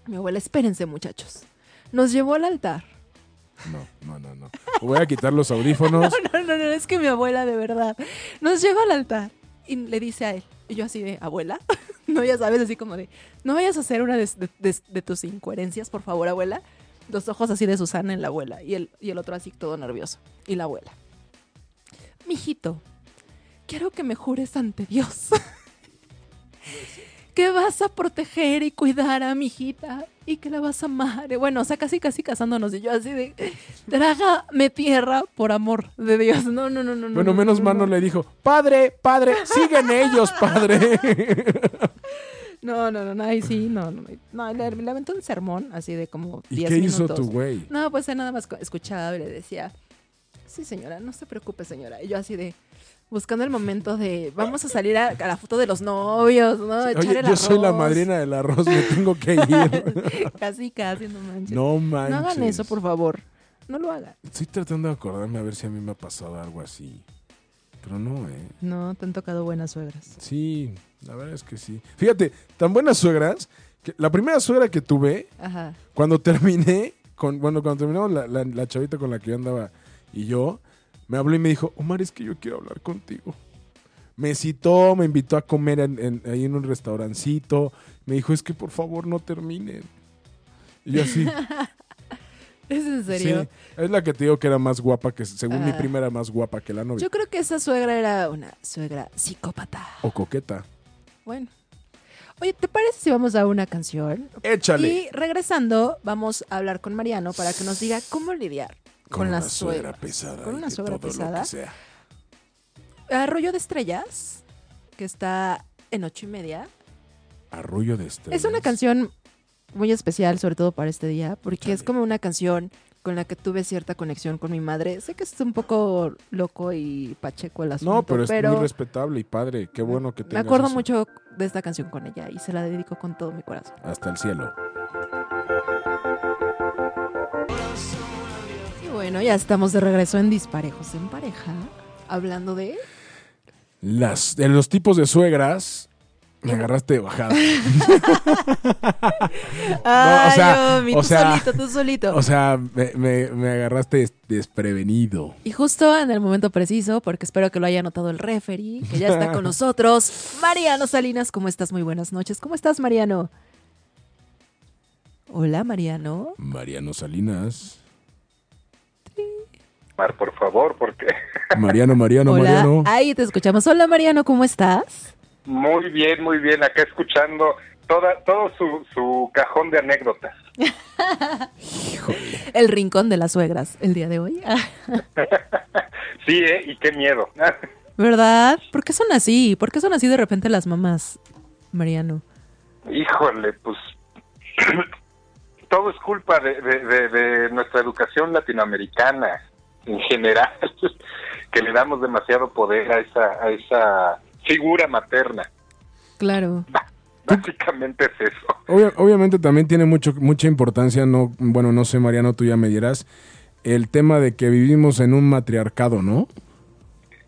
Mi abuela, espérense muchachos, nos llevó al altar. No, no, no, no. Voy a quitar los audífonos. No, no, no, es que mi abuela de verdad nos lleva al altar y le dice a él, y yo así de, abuela, no, ya sabes, así como de, no vayas a hacer una de- de tus incoherencias, por favor, abuela. Los ojos así de Susana en la abuela y el, y el otro así todo nervioso. Y la abuela, mijito, quiero que me jures ante Dios que vas a proteger y cuidar a mi hijita y que la vas a amar. Y Bueno, o sea, casi, casi casándonos. Y yo así de, trágame tierra por amor de Dios. No, no, no, no. no, Bueno, no, menos no, mal no le dijo, padre, padre, siguen ellos, padre. No, no, no, no, ahí sí, no, no. No, le, le aventó un sermón así de como ¿Y 10 qué minutos. hizo tu güey? No, pues nada más escuchaba y le decía, sí señora, no se preocupe señora. Y yo así de, buscando el momento de, vamos a salir a, a la foto de los novios, ¿no? Echar Oye, el yo soy la madrina del arroz, me tengo que ir. casi, casi, no manches. no manches. No hagan eso, por favor. No lo hagan. Estoy tratando de acordarme a ver si a mí me ha pasado algo así. Pero no, ¿eh? No, te han tocado buenas suegras. Sí, la verdad es que sí. Fíjate, tan buenas suegras, que la primera suegra que tuve, Ajá. cuando terminé, con, bueno, cuando terminamos la, la- la chavita con la que yo andaba y yo, me habló y me dijo, Omar, es que yo quiero hablar contigo. Me citó, me invitó a comer en- en- ahí en un restaurancito. Me dijo, es que por favor no terminen. Y yo así, ¿Es en serio? sí, es la que te digo que era más guapa, que según mi Ah. prima era más guapa que la novia. Yo creo que esa suegra era una suegra psicópata. O coqueta. Bueno. Oye, ¿te parece si vamos a una canción? Échale. Y regresando, vamos a hablar con Mariano para que nos diga cómo lidiar con, la una suegra suegra. pesada. Con una suegra pesada. Arroyo de Estrellas, que está en ocho y media. Arrullo de estrellas. Es una canción muy especial, sobre todo para este día, porque es como una canción con la que tuve cierta conexión con mi madre. Sé que es un poco loco y pacheco el asunto, No, pero es muy respetable y padre. Qué bueno que me tengas acuerdo eso. mucho de esta canción con ella y se la dedico con todo mi corazón. Hasta el cielo. Bueno, ya estamos de regreso en Disparejos en Pareja, hablando de... Las, de los tipos de suegras, me agarraste de bajada. Ay, sea, o tú sea, solito, tú solito. O sea, me, me- me agarraste des- desprevenido. Y justo en el momento preciso, porque espero que lo haya notado el referee, que ya está con nosotros, Mariano Salinas. ¿Cómo estás? Muy buenas noches. ¿Cómo estás, Mariano? Hola, Mariano. Mariano Salinas. Mar, por favor, porque Mariano, Mariano, Hola. Mariano. Ahí te escuchamos. Hola, Mariano, ¿cómo estás? muy bien, muy bien, acá escuchando toda, todo su, su cajón de anécdotas. El rincón de las suegras el día de hoy. Sí, ¿eh? Y qué miedo. ¿Verdad? ¿Por qué son así? ¿Por qué son así de repente las mamás, Mariano? Híjole, pues todo es culpa de, de- de- de nuestra educación latinoamericana en general. que le damos demasiado poder a esa, a esa figura materna. Claro. Básicamente es eso. Obvia- obviamente también tiene mucho, mucha importancia, no, bueno, no sé, Mariano, tú ya me dirás, el tema de que vivimos en un matriarcado, ¿no?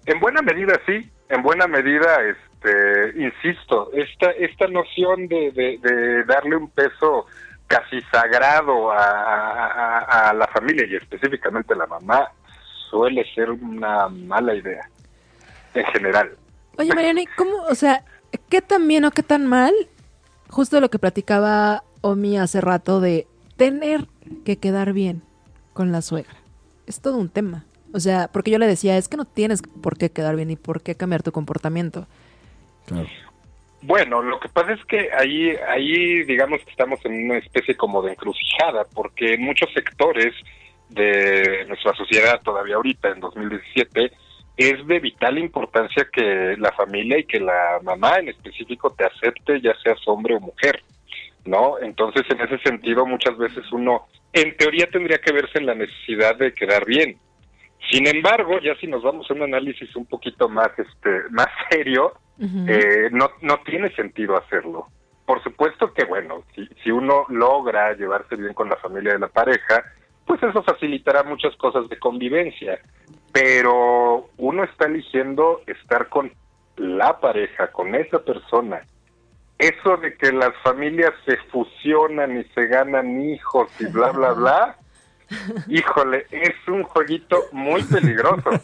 En buena medida sí, en buena medida, este, insisto, esta, esta noción de, de- de darle un peso casi sagrado a, a- a la familia y específicamente a la mamá suele ser una mala idea en general. Oye, Mariana, ¿y cómo, o sea, qué tan bien o qué tan mal? Justo lo que platicaba Omi hace rato de tener que quedar bien con la suegra. Es todo un tema. O sea, porque yo le decía, es que no tienes por qué quedar bien y por qué cambiar tu comportamiento. Claro. Bueno, lo que pasa es que ahí, ahí digamos que estamos en una especie como de encrucijada, porque en muchos sectores de nuestra sociedad todavía ahorita, en 2017, es de vital importancia que la familia y que la mamá en específico te acepte, ya seas hombre o mujer, ¿no? Entonces, en ese sentido, muchas veces uno, en teoría, tendría que verse en la necesidad de quedar bien. Sin embargo, ya si nos vamos a un análisis un poquito más, este, más serio, eh, no, no tiene sentido hacerlo. Por supuesto que, bueno, si, si uno logra llevarse bien con la familia de la pareja, pues eso facilitará muchas cosas de convivencia. Pero uno está eligiendo estar con la pareja, con esa persona. Eso de que las familias se fusionan y se ganan hijos y bla, bla, bla, híjole, es un jueguito muy peligroso.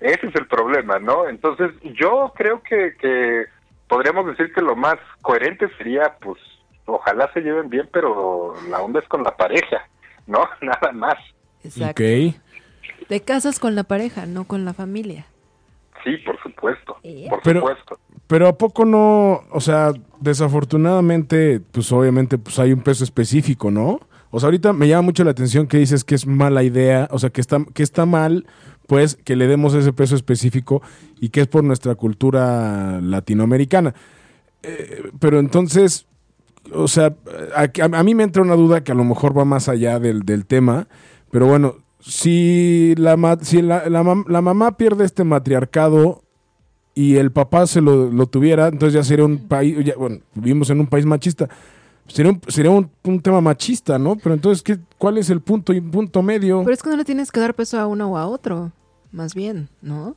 Ese es el problema, ¿no? Entonces, yo creo que, que podríamos decir que lo más coherente sería, pues, ojalá se lleven bien, pero la onda es con la pareja, ¿no? Nada más. Exacto. Ok. Te casas con la pareja, no con la familia. Sí, por supuesto, por Pero- supuesto. Pero a poco no, o sea, desafortunadamente, pues obviamente pues hay un peso específico, ¿no? O sea, ahorita me llama mucho la atención que dices que es mala idea, o sea, que está, que está mal, pues, que le demos ese peso específico y que es por nuestra cultura latinoamericana. Eh, pero entonces, o sea, a, a- a mí me entra una duda que a lo mejor va más allá del, del tema, pero bueno, si la, si la, la mam- la mamá pierde este matriarcado y el papá se lo, lo tuviera, entonces ya sería un país, ya, bueno, vivimos en un país machista, sería un, sería un, un tema machista, ¿no? Pero entonces, ¿qué, ¿cuál es el punto y punto medio? Pero es que no le tienes que dar peso a uno o a otro. Más bien, ¿no?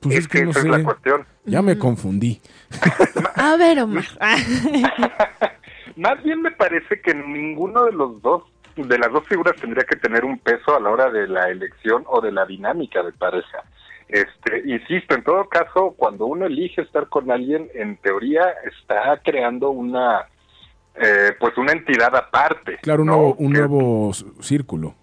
Pues es, que, no esa sé, es la cuestión. ya me confundí. A ver, Omar. Más bien me parece que ninguno de los dos, de las dos figuras tendría que tener un peso a la hora de la elección o de la dinámica de pareja. Este, insisto, en todo caso, cuando uno elige estar con alguien, en teoría está creando una, eh, pues una entidad aparte. Claro, un un nuevo círculo.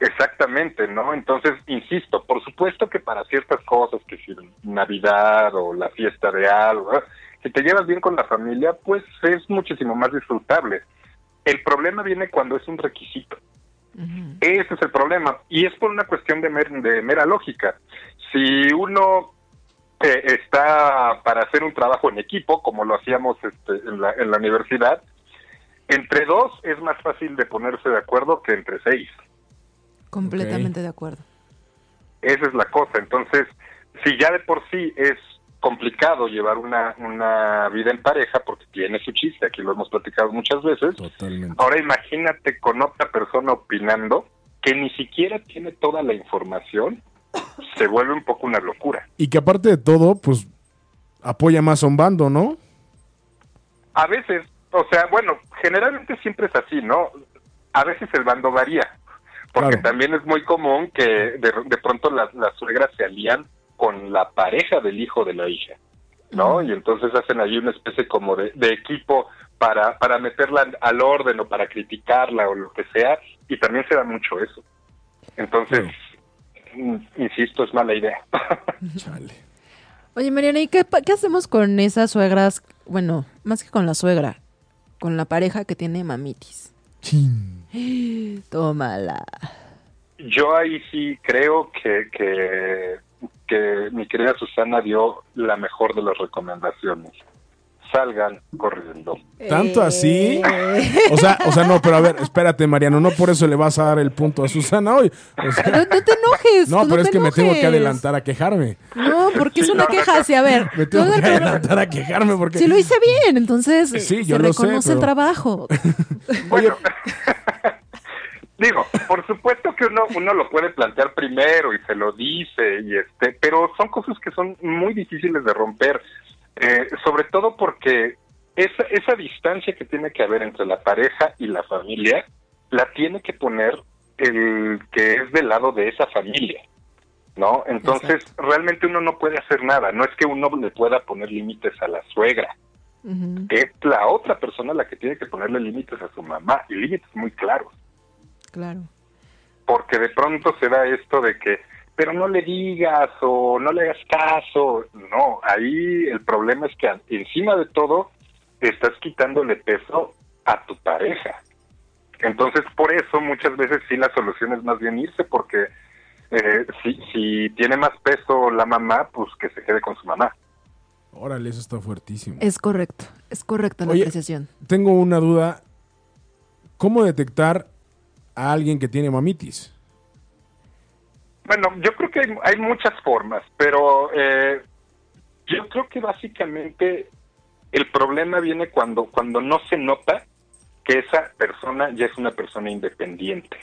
Exactamente, ¿no? Entonces, insisto, por supuesto que para ciertas cosas, que si Navidad o la fiesta de algo. Si te llevas bien con la familia, pues es muchísimo más disfrutable. El problema viene cuando es un requisito. Ese es el problema. Y es por una cuestión de, mer- de mera lógica. Si uno eh, está para hacer un trabajo en equipo, como lo hacíamos este, en, la, en la universidad, entre dos es más fácil de ponerse de acuerdo que entre seis. Completamente de acuerdo. Esa es la cosa. Entonces, si ya de por sí es complicado llevar una, una vida en pareja, porque tiene su chiste, aquí lo hemos platicado muchas veces, Totalmente. ahora imagínate con otra persona opinando que ni siquiera tiene toda la información, se vuelve un poco una locura. Y que aparte de todo, pues apoya más a un bando, ¿no? A veces, o sea, bueno, generalmente siempre es así, ¿no? A veces el bando varía, porque Claro. también es muy común que de, de pronto las, las suegras se alían con la pareja del hijo de la hija, ¿no? Y entonces hacen ahí una especie como de, de equipo para, para meterla al orden o para criticarla o lo que sea, y también se da mucho eso. Entonces, insisto, es mala idea. Chale. Oye, Mariana, ¿y qué hacemos con esas suegras? Bueno, más que con la suegra, con la pareja que tiene mamitis. Chin. Tómala. Yo ahí sí creo que, que, que mi querida Susana dio la mejor de las recomendaciones. salgan corriendo. ¿Tanto así? Eh, O sea, o sea, no, pero a ver, espérate, Mariano, no por eso le vas a dar el punto a Susana hoy. O sea, No, no te enojes. no, pero es que me tengo que adelantar a quejarme. No, porque es una no, queja así. A ver, Me tengo que adelantar a quejarme porque... Si lo hice bien, entonces Sí, se yo lo sé, reconoce el trabajo. Oye, Digo, por supuesto que uno, uno lo puede plantear primero y se lo dice, y este, pero son cosas que son muy difíciles de romper, eh, sobre todo porque esa, esa distancia que tiene que haber entre la pareja y la familia, la tiene que poner el que es del lado de esa familia, ¿no? Entonces, realmente uno no puede hacer nada, no es que uno le pueda poner límites a la suegra, es la otra persona la que tiene que ponerle límites a su mamá, y límites muy claros Claro. porque de pronto se da esto de que, pero no le digas o no le hagas caso. No, ahí el problema es que encima de todo estás quitándole peso a tu pareja. Entonces, por eso muchas veces sí la solución es más bien irse, porque eh, si, si tiene más peso la mamá, pues que se quede con su mamá. órale, eso está fuertísimo. Es correcto. Es correcta la Oye, apreciación. Tengo una duda. ¿Cómo detectar a alguien que tiene mamitis? Bueno, yo creo que hay, muchas formas, pero eh, yo creo que básicamente el problema viene cuando, cuando no se nota que esa persona ya es una persona independiente,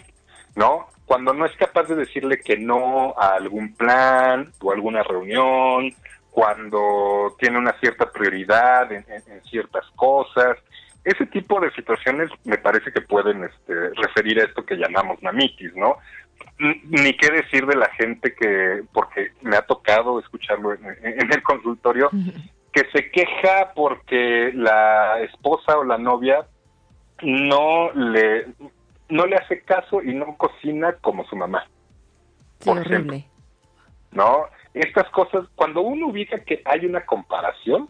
¿no? Cuando no es capaz de decirle que no a algún plan o alguna reunión, cuando tiene una cierta prioridad en ciertas cosas. Ese tipo de situaciones me parece que pueden este, referir a esto que llamamos mamitis, ¿no? Ni qué decir de la gente que, porque me ha tocado escucharlo en, el consultorio, que se queja porque la esposa o la novia no le no le hace caso y no cocina como su mamá, por horrible. ¿no? Estas cosas, cuando uno ubica que hay una comparación,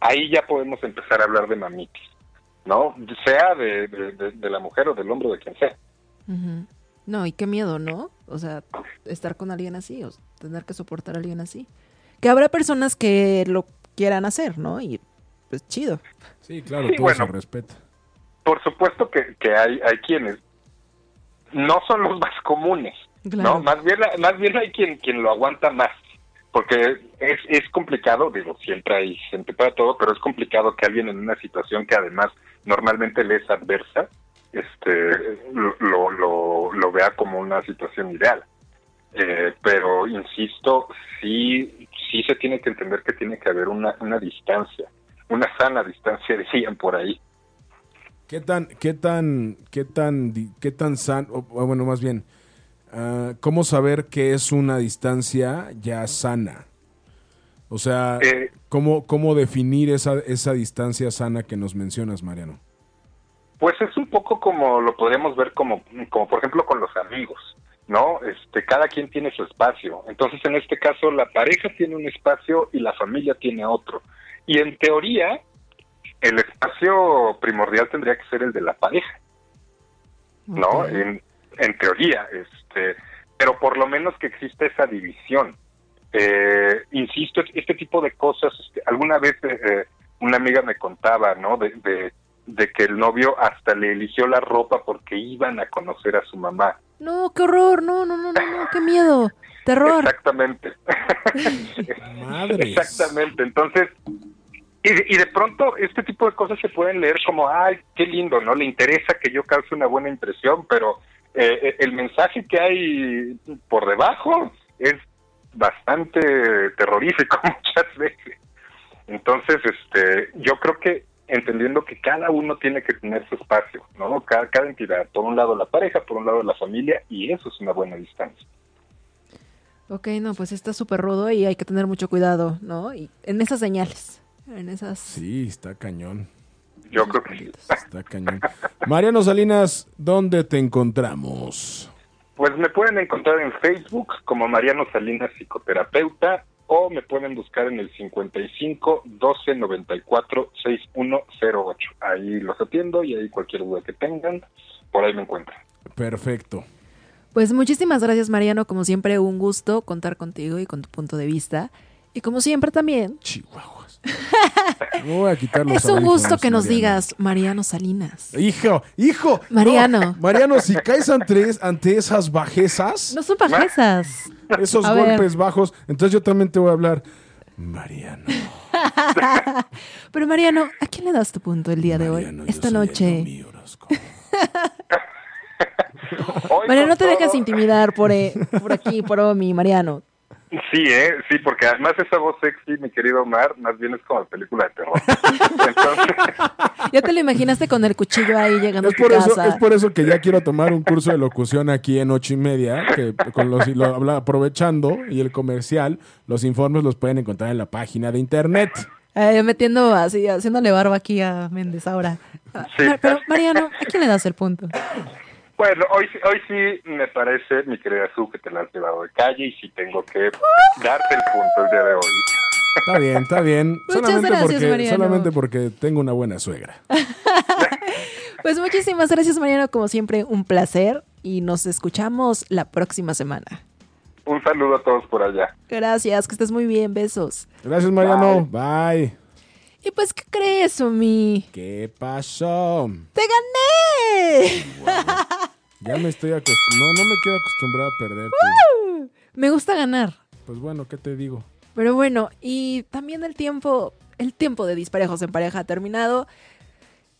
ahí ya podemos empezar a hablar de mamitis, ¿no? Sea de, de- de- de la mujer o del hombre o de quien sea. No, y qué miedo, ¿no? O sea, estar con alguien así, o tener que soportar a alguien así. Que habrá personas que lo quieran hacer, ¿no? Y pues chido. Sí, claro, Sí, todo bueno. se respeta. Por supuesto que, que hay, hay quienes no son los más comunes, Claro. ¿no? Más bien, más bien hay quien, quien lo aguanta más, porque es, es complicado, digo, siempre hay gente para todo, pero es complicado que alguien en una situación que además normalmente le es adversa, este, lo, lo, vea como una situación ideal. Eh, pero insisto, sí, sí se tiene que entender que tiene que haber una, una distancia, una sana distancia, decían por ahí. ¿Qué tan, qué tan, qué tan, qué tan san, bueno, más bien, ah, cómo saber que es una distancia ya sana? O sea, Eh, ¿cómo, cómo definir esa, esa distancia sana que nos mencionas, Mariano? Pues es un poco como lo podríamos ver como, como por ejemplo con los amigos, ¿no? Este, cada quien tiene su espacio. Entonces, en este caso, la pareja tiene un espacio y la familia tiene otro. Y en teoría, el espacio primordial tendría que ser el de la pareja, ¿no? En, en teoría, este, pero por lo menos que exista esa división. Eh, insisto, este tipo de cosas, este, alguna vez eh, eh, una amiga me contaba, ¿no? De, de, de que el novio hasta le eligió la ropa porque iban a conocer a su mamá. No, qué horror, no, no, no, no, no, qué miedo. Terror. Exactamente. Exactamente. Entonces, y de, y de pronto este tipo de cosas se pueden leer como, ay, qué lindo, ¿no? Le interesa que yo cause una buena impresión, pero eh, el mensaje que hay por debajo es bastante terrorífico muchas veces. Entonces, este, yo creo que entendiendo que cada uno tiene que tener su espacio, ¿no? Cada, cada entidad, por un lado la pareja, por un lado la familia, y eso es una buena distancia. Ok, no, pues está súper rudo y hay que tener mucho cuidado, ¿no? Y en esas señales, en esas... Sí, está cañón. Yo creo que sí. Está cañón. Mariano Salinas, ¿dónde te encontramos? Pues me pueden encontrar en Facebook como Mariano Salinas Psicoterapeuta o me pueden buscar en el 55 12 94 6108. Ahí los atiendo y ahí cualquier duda que tengan, por ahí me encuentran. Perfecto. Pues muchísimas gracias, Mariano. Como siempre, un gusto contar contigo y con tu punto de vista. Y como siempre también, Chihuahuas. Me voy a quitar los es un gusto que nos Mariano. digas, Mariano Salinas. Hijo, hijo. Mariano. No, Mariano, si caes ante, ante esas bajezas, No son bajezas. esos A ver. golpes bajos, entonces yo también te voy a hablar. Mariano. Pero Mariano, ¿a quién le das tu punto el día de hoy? Esta noche. Mariano, no te dejes intimidar por, eh, por aquí, por Omi, Mariano. Sí, ¿eh? Sí, porque además esa voz sexy, mi querido Omar, más bien es como película de terror. Entonces, Ya te lo imaginaste con el cuchillo ahí llegando Es a tu por, eso, casa. es por eso que ya quiero tomar un curso de locución aquí en ocho y media, que con los, y lo habla- aprovechando y el comercial, los informes los pueden encontrar en la página de internet. Eh, metiendo así, haciéndole barba aquí a Méndez ahora. Ah, Sí. Pero, Mariano, ¿a quién le das el punto? Bueno, hoy, sí- hoy sí me parece, mi querida Su, que te la has llevado de calle y sí tengo que darte el punto el día de hoy. Está bien, está bien. Muchas solamente, gracias, porque, Mariano. solamente porque tengo una buena suegra. Pues muchísimas gracias, Mariano. Como siempre, un placer. Y nos escuchamos la próxima semana. Un saludo a todos por allá. Gracias, que estés muy bien. Besos. Gracias, Mariano. Bye. Y pues, ¿qué crees, Omi? ¿Qué pasó? ¡Te gané! Ya me estoy acostumbrando. No, no me quiero acostumbrar a perder. tú. Me gusta ganar. Pues bueno, ¿qué te digo? Pero bueno, y también el tiempo, el tiempo de disparejos en pareja ha terminado.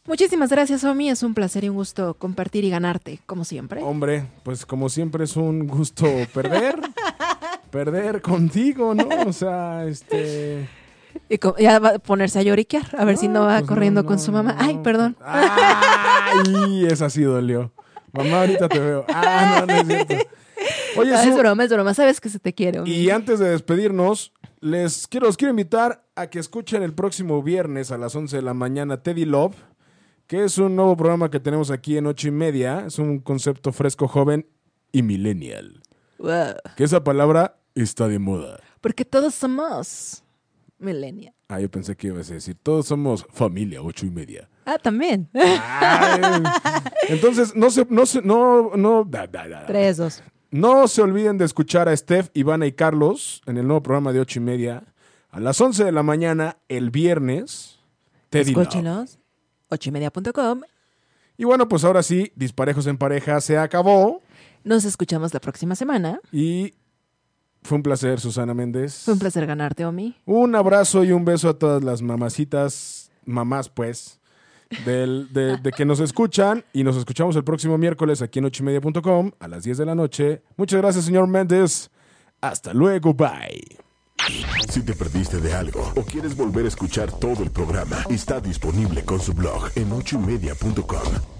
Muchísimas gracias, Omi. Es un placer y un gusto compartir y ganarte, como siempre. Hombre, pues como siempre es un gusto perder. perder contigo, ¿no? O sea, este. Y ya va a ponerse a lloriquear, a ver si no va pues corriendo no, con su mamá. no. Ay, perdón. Ay, esa sí dolió. Mamá, ahorita te veo. Ah, no, no es cierto. Oye, Ah, Su, es broma, es broma. Sabes que se te quiere. Omi. y antes de despedirnos, les quiero, los quiero invitar a que escuchen el próximo viernes a las 11 de la mañana Teddy Love, que es un nuevo programa que tenemos aquí en ocho y media. Es un concepto fresco, joven y millennial. Wow. Que esa palabra está de moda. Porque todos somos millennial. Ah, yo pensé que ibas a decir, todos somos familia ocho y media. Ah, también. Ay, entonces, no se, no se, no, no, da, da, da. Tres, dos. No se olviden de escuchar a Steph, Ivana y Carlos en el nuevo programa de ocho y media a las 11 de la mañana el viernes. Teddy. Escúchenos. ochoymedia.com. Y bueno, pues ahora sí, Disparejos en Pareja se acabó Nos escuchamos la próxima semana. y fue un placer, Susana Méndez. Fue un placer ganarte, Omi. Un abrazo y un beso a todas las mamacitas, mamás pues, del- de, de que nos escuchan y nos escuchamos el próximo miércoles aquí en ochimedia.com a las 10 de la noche. Muchas gracias, señor Méndez. Hasta luego, bye. Si te perdiste de algo o quieres volver a escuchar todo el programa, está disponible con su blog en ochoymedia.com.